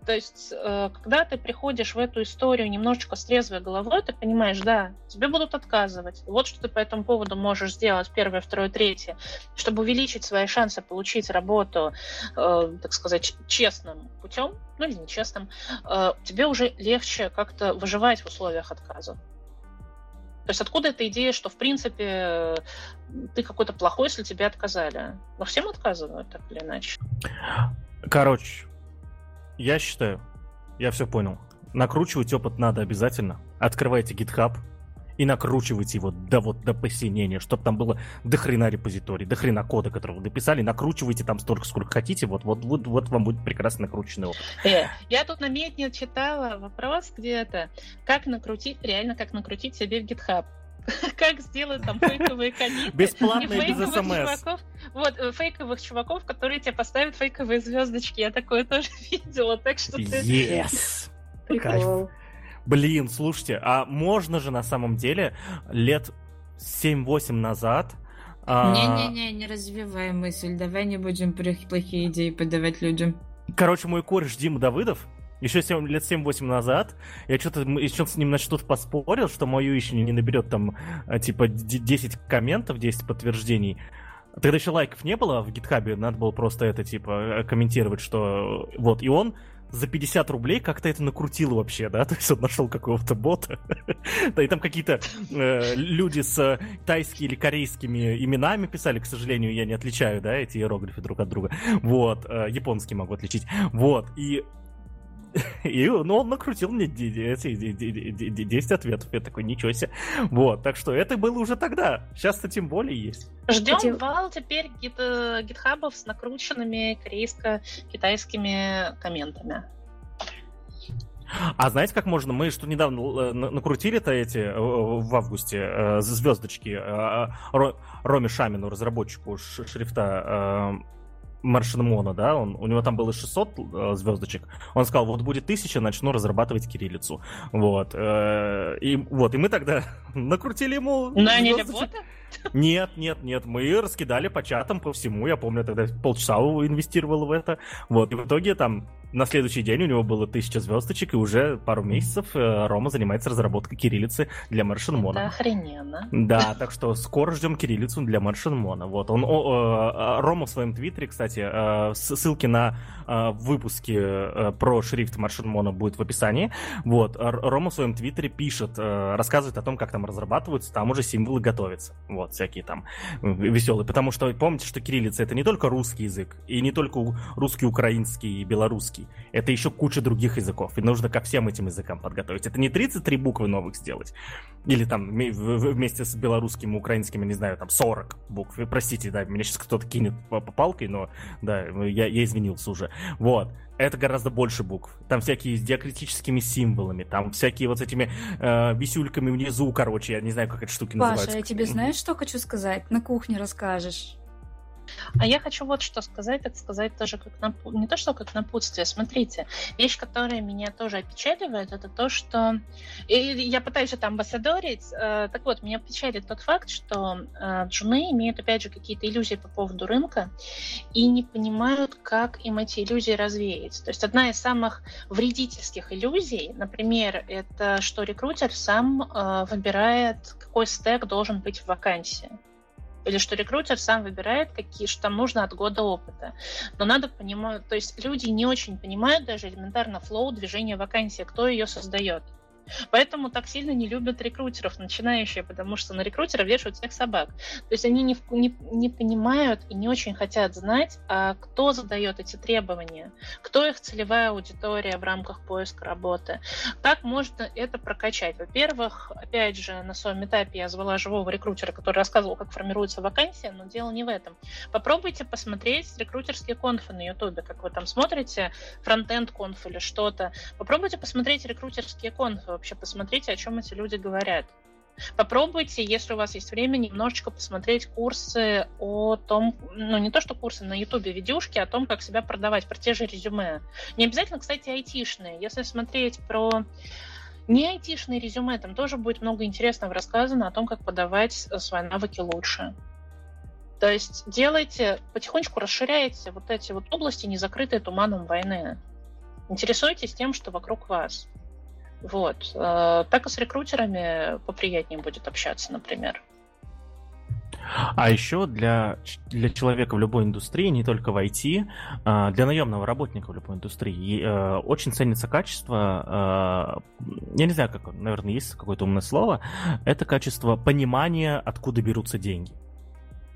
То есть, э, когда ты приходишь в эту историю немножечко с трезвой головой, ты понимаешь, да, тебе будут отказывать. Вот что ты по этому поводу можешь сделать первое, второе, третье, чтобы увеличить свои шансы получить работу, э, так сказать, честным путем, ну или нечестным, э, тебе уже легче как-то выживать в условиях отказа. То есть откуда эта идея, что, в принципе, ты какой-то плохой, если тебе отказали? Но всем отказывают, так или иначе. Короче, я считаю, я все понял. Накручивать опыт надо обязательно. Открывайте GitHub, и накручивайте его до вот до посинения, чтобы там было до хрена репозиторий, до хрена кода, который вы написали, накручивайте там столько, сколько хотите, вот, вот, вот, вот вам будет прекрасно накрученный опыт. Э, я тут на медне читала вопрос где-то, как накрутить, реально как накрутить себе в GitHub [LAUGHS] как сделать там фейковые комиты. Бесплатно и без смс. Чуваков, вот, э, фейковых чуваков, которые тебе поставят фейковые звездочки. Я такое тоже [LAUGHS] видела, так что ты... Yes! Прикол. Блин, слушайте, а можно же на самом деле лет 7-8 назад... А, Не-не-не, не развивай мысль, давай не будем плохие идеи подавать людям. Короче, мой кореш Дима Давыдов, еще 7, лет 7-8 назад, я что-то еще с ним на что-то поспорил, что мою еще не наберет там а, типа 10 комментов, 10 подтверждений. Тогда еще лайков не было в гитхабе, надо было просто это типа комментировать, что вот. И он за 50 рублей как-то это накрутил вообще, да, [LAUGHS] то есть он нашел какого-то бота, [LAUGHS] да, и там какие-то э, люди с тайскими или корейскими именами писали, к сожалению, я не отличаю, да, эти иероглифы друг от друга, вот, э, японский могу отличить, вот, и и ну, он накрутил мне 10 ответов. Я такой, ничего себе. Вот, так что это было уже тогда. Сейчас-то тем более есть. Ждем Эти... вал теперь гит, э, гитхабов с накрученными корейско-китайскими комментами. А знаете, как можно? Мы что недавно э, накрутили-то эти э, в августе звездочки Роме Шамину, разработчику шрифта Маршинмона, да, он, у него там было 600 э, звездочек, он сказал, вот будет 1000, начну разрабатывать кириллицу, вот, э, и вот, и мы тогда [LAUGHS] накрутили ему Наняли бота? [LAUGHS] Нет, нет, нет, мы раскидали по чатам, по всему, я помню, тогда полчаса инвестировал в это, вот, и в итоге там на следующий день у него было тысяча звездочек, и уже пару месяцев э, Рома занимается разработкой кириллицы для Маршинмона. Это охрененно. Да, так что скоро ждем кириллицу для Маршинмона. Вот, он, о, о, Рома в своем твиттере, кстати, э, ссылки на э, выпуски про шрифт Маршинмона будет в описании. Вот, Рома в своем твиттере пишет, рассказывает о том, как там разрабатываются, там уже символы готовятся. Вот, всякие там веселые. Потому что помните, что кириллица это не только русский язык, и не только русский, украинский и белорусский, русский. Это еще куча других языков. И нужно ко всем этим языкам подготовить. Это не 33 буквы новых сделать. Или там вместе с белорусским и украинским, не знаю, там 40 букв. Простите, да, меня сейчас кто-то кинет по, по палкой, но да, я, я извинился уже. Вот это гораздо больше букв. Там всякие с диакритическими символами, там всякие вот с этими э, висюльками внизу, короче, я не знаю, как эти штуки Паша, называются. Паша, я тебе знаешь, что хочу сказать? На кухне расскажешь. А я хочу вот что сказать, так сказать тоже как на, не то что как напутствие. Смотрите, вещь, которая меня тоже опечаливает, это то, что и я пытаюсь это амбассадорить. Э, так вот, меня печалит тот факт, что э, джуны имеют опять же какие-то иллюзии по поводу рынка и не понимают, как им эти иллюзии развеять. То есть одна из самых вредительских иллюзий, например, это что рекрутер сам э, выбирает, какой стек должен быть в вакансии или что рекрутер сам выбирает, какие что там нужно от года опыта. Но надо понимать, то есть люди не очень понимают даже элементарно флоу движения вакансии, кто ее создает. Поэтому так сильно не любят рекрутеров начинающие, потому что на рекрутера вешают всех собак. То есть они не, не, не понимают и не очень хотят знать, а кто задает эти требования, кто их целевая аудитория в рамках поиска работы. Как можно это прокачать? Во-первых, опять же, на своем этапе я звала живого рекрутера, который рассказывал, как формируется вакансия, но дело не в этом. Попробуйте посмотреть рекрутерские конфы на Ютубе, как вы там смотрите, фронтенд конф или что-то. Попробуйте посмотреть рекрутерские конфы вообще посмотрите, о чем эти люди говорят. Попробуйте, если у вас есть время, немножечко посмотреть курсы о том, ну не то что курсы на ютубе, видюшки о том, как себя продавать, про те же резюме. Не обязательно, кстати, айтишные. Если смотреть про не айтишные резюме, там тоже будет много интересного рассказано о том, как подавать свои навыки лучше. То есть делайте, потихонечку расширяйте вот эти вот области, не закрытые туманом войны. Интересуйтесь тем, что вокруг вас. Вот. Э, так и с рекрутерами поприятнее будет общаться, например. А еще для, для человека в любой индустрии, не только в IT, а, для наемного работника в любой индустрии э, очень ценится качество, э, я не знаю, как, наверное, есть какое-то умное слово, это качество понимания, откуда берутся деньги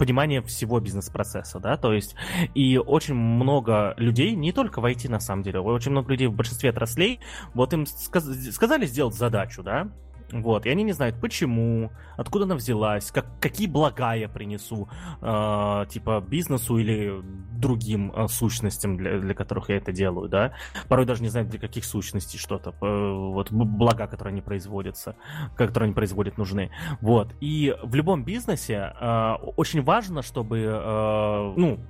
понимание всего бизнес-процесса, да, то есть и очень много людей, не только в IT на самом деле, очень много людей в большинстве отраслей, вот им сказ- сказали сделать задачу, да, вот, и они не знают, почему, откуда она взялась, как, какие блага я принесу, э, типа, бизнесу или другим э, сущностям, для, для которых я это делаю, да. Порой даже не знают, для каких сущностей что-то, э, вот, блага, которые они производятся, которые они производят, нужны. Вот, и в любом бизнесе э, очень важно, чтобы, э, ну,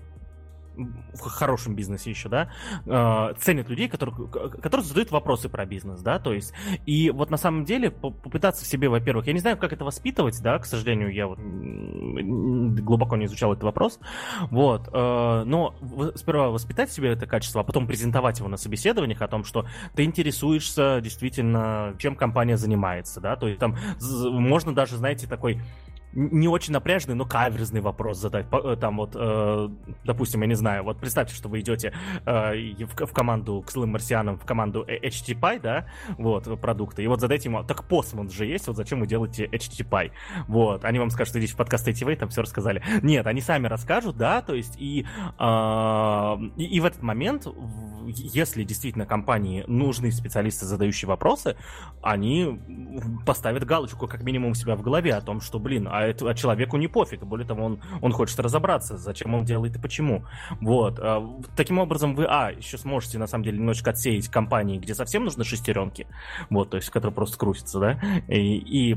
в хорошем бизнесе еще, да, э, ценят людей, которые, которые задают вопросы про бизнес, да, то есть, и вот на самом деле попытаться в себе, во-первых, я не знаю, как это воспитывать, да, к сожалению, я вот глубоко не изучал этот вопрос, вот, э, но сперва воспитать в себе это качество, а потом презентовать его на собеседованиях о том, что ты интересуешься действительно, чем компания занимается, да, то есть там можно даже, знаете, такой не очень напряжный, но каверзный вопрос задать. Э, там вот, э, допустим, я не знаю, вот представьте, что вы идете э, в, в команду к злым марсианам, в команду HTPy, да, вот, продукты, и вот задайте ему, так Postman же есть, вот зачем вы делаете HTPy? Вот, они вам скажут, идите в подкаст ATV, там все рассказали. Нет, они сами расскажут, да, то есть и, э, и, и в этот момент, если действительно компании нужны специалисты, задающие вопросы, они поставят галочку как минимум у себя в голове о том, что, блин, а, это, а человеку не пофиг, более того, он, он хочет разобраться, зачем он делает и почему. Вот. А, таким образом, вы, а, еще сможете, на самом деле, немножечко отсеять компании, где совсем нужны шестеренки, вот, то есть, которые просто крутятся, да, и, и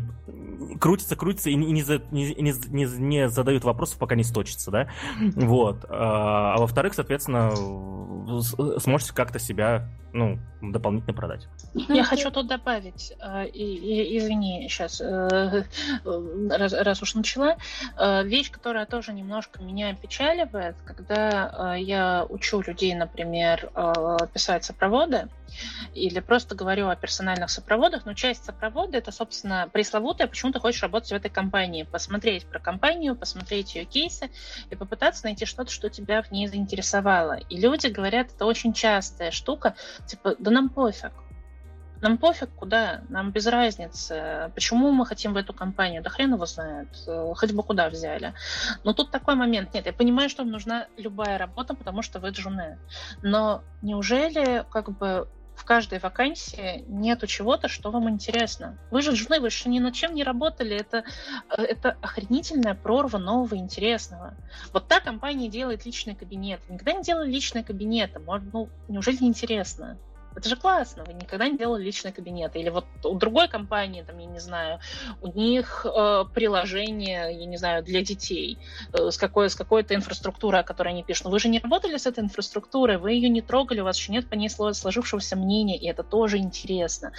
крутятся, крутятся и, не, не, не, не, не задают вопросов, пока не сточатся, да, вот. А, а во-вторых, соответственно, сможете как-то себя ну, дополнительно продать. Я хочу тут добавить, э, и, и, извини, сейчас, э, раз, раз уж начала, э, вещь, которая тоже немножко меня печаливает, когда я учу людей, например, писать сопроводы, или просто говорю о персональных сопроводах, но часть сопровода это, собственно, пресловутая, почему ты хочешь работать в этой компании, посмотреть про компанию, посмотреть ее кейсы и попытаться найти что-то, что тебя в ней заинтересовало. И люди говорят, это очень частая штука, типа, да нам пофиг, нам пофиг куда, нам без разницы. Почему мы хотим в эту компанию? Да хрен его знает. Хоть бы куда взяли. Но тут такой момент. Нет, я понимаю, что нужна любая работа, потому что вы джуны. Но неужели как бы в каждой вакансии нету чего-то, что вам интересно. Вы же джуны, вы же ни над чем не работали. Это, это охренительная прорва нового интересного. Вот та компания делает личный кабинет. Никогда не делали личные кабинеты. Может, ну, неужели не интересно? Это же классно, вы никогда не делали личный кабинет. Или вот у другой компании, там, я не знаю, у них э, приложение, я не знаю, для детей э, с, какой, с какой-то инфраструктурой, о которой они пишут. Но вы же не работали с этой инфраструктурой, вы ее не трогали, у вас еще нет по ней сложившегося мнения, и это тоже интересно.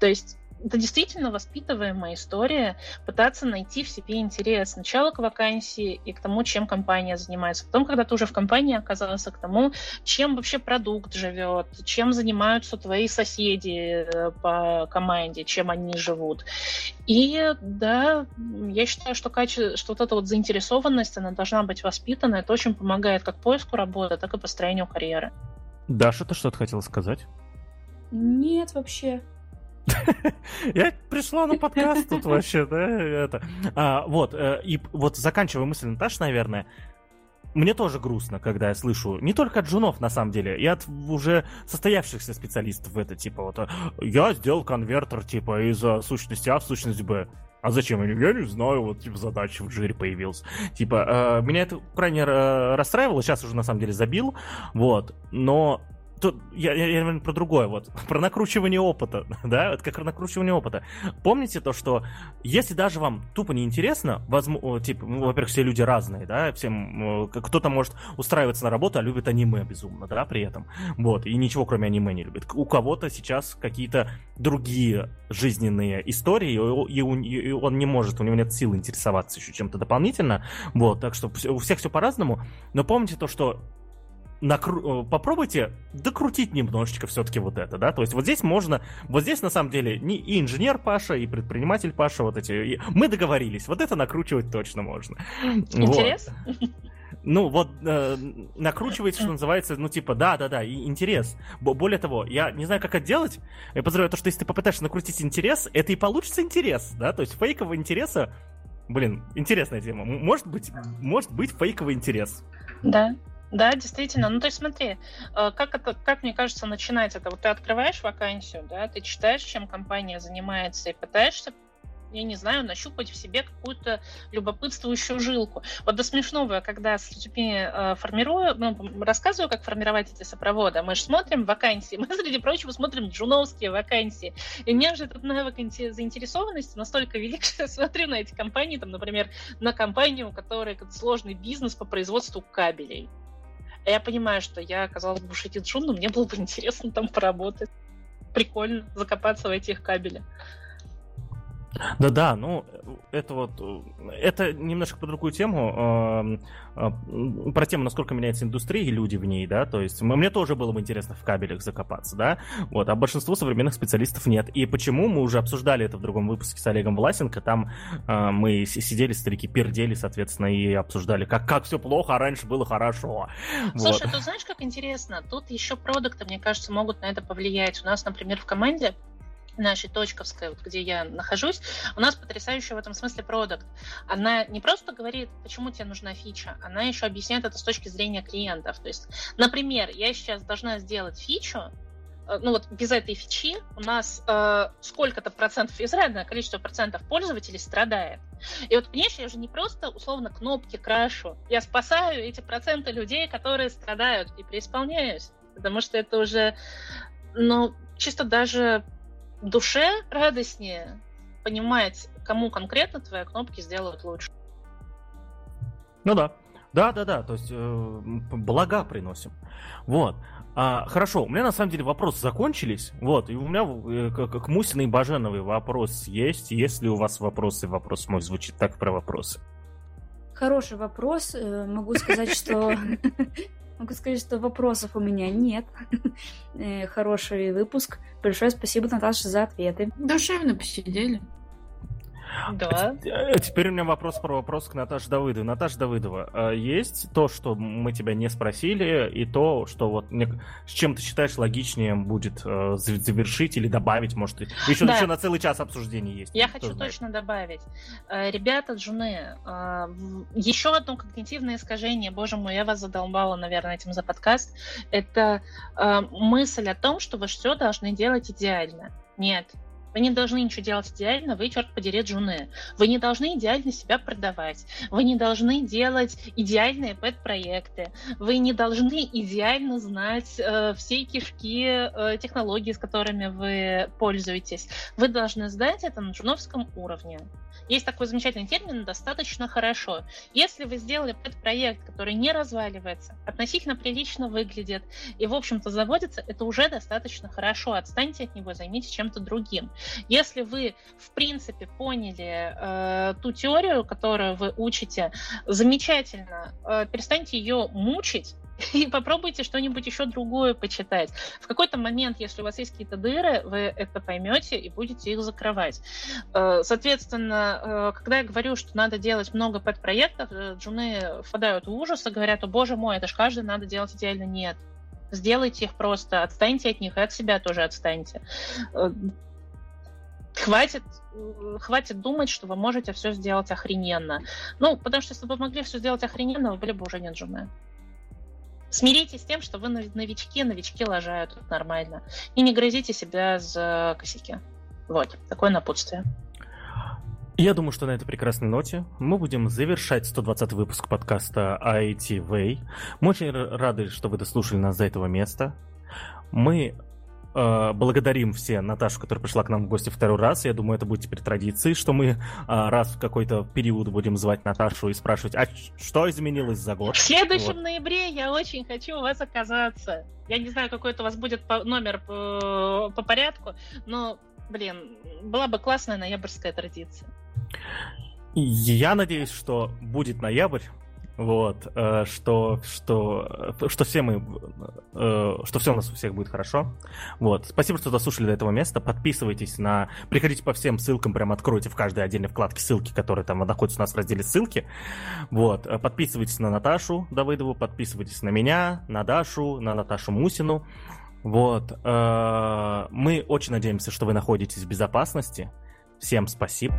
То есть это действительно воспитываемая история, пытаться найти в себе интерес сначала к вакансии и к тому, чем компания занимается. Потом, когда ты уже в компании оказался, к тому, чем вообще продукт живет, чем занимаются твои соседи э, по команде, чем они живут. И да, я считаю, что, каче... что вот эта вот заинтересованность, она должна быть воспитана. Это очень помогает как поиску работы, так и построению карьеры. Даша, ты что-то хотела сказать? Нет, вообще. Я пришла на подкаст тут вообще, да, это. А, вот, э, и вот заканчивая мысль Наташи, наверное, мне тоже грустно, когда я слышу, не только от джунов, на самом деле, и от уже состоявшихся специалистов, это типа вот, я сделал конвертер, типа, из сущности А в сущность Б. А зачем? Я не знаю, вот, типа, задача в жире появилась. Типа, э, меня это крайне э, расстраивало, сейчас уже, на самом деле, забил, вот, но тут я, я, я про другое, вот, [LAUGHS] про накручивание опыта, [LAUGHS] да, это как накручивание опыта. Помните то, что если даже вам тупо не интересно, возможно, типа, ну, во-первых, все люди разные, да, всем, кто-то может устраиваться на работу, а любит аниме безумно, да, при этом, вот, и ничего кроме аниме не любит. У кого-то сейчас какие-то другие жизненные истории, и, и, и он не может, у него нет сил интересоваться еще чем-то дополнительно, вот, так что у всех все по-разному, но помните то, что накру... Э, попробуйте докрутить немножечко все-таки вот это, да, то есть вот здесь можно, вот здесь на самом деле не и инженер Паша, и предприниматель Паша, вот эти, и... мы договорились, вот это накручивать точно можно. Интерес? Вот. Ну, вот э, накручивается, что называется, ну, типа, да-да-да, и интерес. Более того, я не знаю, как это делать. Я подозреваю то, что если ты попытаешься накрутить интерес, это и получится интерес, да, то есть фейкового интереса, блин, интересная тема. Может быть, может быть фейковый интерес. Да, да, действительно. Ну, то есть смотри, э, как это, как мне кажется, начинается это? Вот ты открываешь вакансию, да, ты читаешь, чем компания занимается, и пытаешься я не знаю, нащупать в себе какую-то любопытствующую жилку. Вот до смешного, когда с людьми э, формирую, ну, рассказываю, как формировать эти сопроводы, мы же смотрим вакансии, [LAUGHS] мы, среди прочего, смотрим джуновские вакансии. И у меня же этот навык заинтересованности настолько велик, [LAUGHS] что я смотрю на эти компании, там, например, на компанию, у которой сложный бизнес по производству кабелей. А я понимаю, что я оказалась бы Шитиджун, но мне было бы [LAUGHS] интересно там поработать. Прикольно закопаться в этих кабелях. Да-да, ну, это вот, это немножко по другую тему, э, э, про тему, насколько меняется индустрия и люди в ней, да, то есть мне тоже было бы интересно в кабелях закопаться, да, вот, а большинству современных специалистов нет. И почему, мы уже обсуждали это в другом выпуске с Олегом Власенко, там э, мы сидели, старики, пердели, соответственно, и обсуждали, как, как все плохо, а раньше было хорошо. Слушай, вот. тут знаешь, как интересно, тут еще продукты, мне кажется, могут на это повлиять. У нас, например, в команде нашей точковской, вот где я нахожусь, у нас потрясающий в этом смысле продукт. Она не просто говорит, почему тебе нужна фича, она еще объясняет это с точки зрения клиентов. То есть, например, я сейчас должна сделать фичу, э, ну вот без этой фичи у нас э, сколько-то процентов, изрядное количество процентов пользователей страдает. И вот, понимаешь, я же не просто условно кнопки крашу, я спасаю эти проценты людей, которые страдают, и преисполняюсь. Потому что это уже, ну, чисто даже душе радостнее понимать, кому конкретно твои кнопки сделают лучше. Ну да. Да, да, да, то есть э, блага приносим. Вот. А, хорошо, у меня на самом деле вопросы закончились. Вот, и у меня э, к, к Мусиной и Баженовой вопрос есть. Есть ли у вас вопросы? Вопрос мой звучит так про вопросы. Хороший вопрос. Э, могу сказать, что [LAUGHS] Могу сказать, что вопросов у меня нет. [LAUGHS] Э, хороший выпуск. Большое спасибо, Наташа, за ответы. Душевно посидели. Да. А теперь у меня вопрос про вопрос к Наташе Давыдовой. Наташа Давыдова, а есть то, что мы тебя не спросили, и то, что вот с чем ты считаешь логичнее будет э, завершить или добавить, может, еще, да. еще на целый час обсуждений есть. Я хочу знает. точно добавить. Э, ребята, джуны, э, еще одно когнитивное искажение, боже мой, я вас задолбала, наверное, этим за подкаст, это мысль о том, что вы все должны делать идеально. Нет, вы не должны ничего делать идеально, вы, черт подери, джуны. Вы не должны идеально себя продавать. Вы не должны делать идеальные пэт-проекты. Вы не должны идеально знать э, все кишки э, технологий, с которыми вы пользуетесь. Вы должны знать это на джуновском уровне. Есть такой замечательный термин «достаточно хорошо». Если вы сделали пэт-проект, который не разваливается, относительно прилично выглядит и, в общем-то, заводится, это уже достаточно хорошо. Отстаньте от него, займитесь чем-то другим. Если вы, в принципе, поняли э, ту теорию, которую вы учите, замечательно, э, перестаньте ее мучить, [LAUGHS] и попробуйте что-нибудь еще другое почитать. В какой-то момент, если у вас есть какие-то дыры, вы это поймете и будете их закрывать. Э, соответственно, э, когда я говорю, что надо делать много подпроектов, э, джуны впадают в ужас и говорят, о боже мой, это же каждый надо делать идеально. Нет. Сделайте их просто, отстаньте от них и от себя тоже отстаньте хватит, хватит думать, что вы можете все сделать охрененно. Ну, потому что если бы вы могли все сделать охрененно, вы были бы уже не джуны. Смиритесь с тем, что вы новички, новички лажают, это нормально. И не грызите себя за косяки. Вот, такое напутствие. Я думаю, что на этой прекрасной ноте мы будем завершать 120 выпуск подкаста IT Way. Мы очень рады, что вы дослушали нас до этого места. Мы благодарим все Наташу, которая пришла к нам в гости второй раз. Я думаю, это будет теперь традицией, что мы э, раз в какой-то период будем звать Наташу и спрашивать, а что изменилось за год? В следующем вот. ноябре я очень хочу у вас оказаться. Я не знаю, какой это у вас будет номер по, по порядку, но, блин, была бы классная ноябрьская традиция. Я надеюсь, что будет ноябрь, вот, э, что, что, что все мы, э, что все у нас у всех будет хорошо. Вот, спасибо, что дослушали до этого места. Подписывайтесь на, приходите по всем ссылкам, прям откройте в каждой отдельной вкладке ссылки, которые там находятся у нас в разделе ссылки. Вот, э, подписывайтесь на Наташу Давыдову, подписывайтесь на меня, на Дашу, на Наташу Мусину. Вот, мы очень надеемся, что вы находитесь в безопасности. Всем спасибо.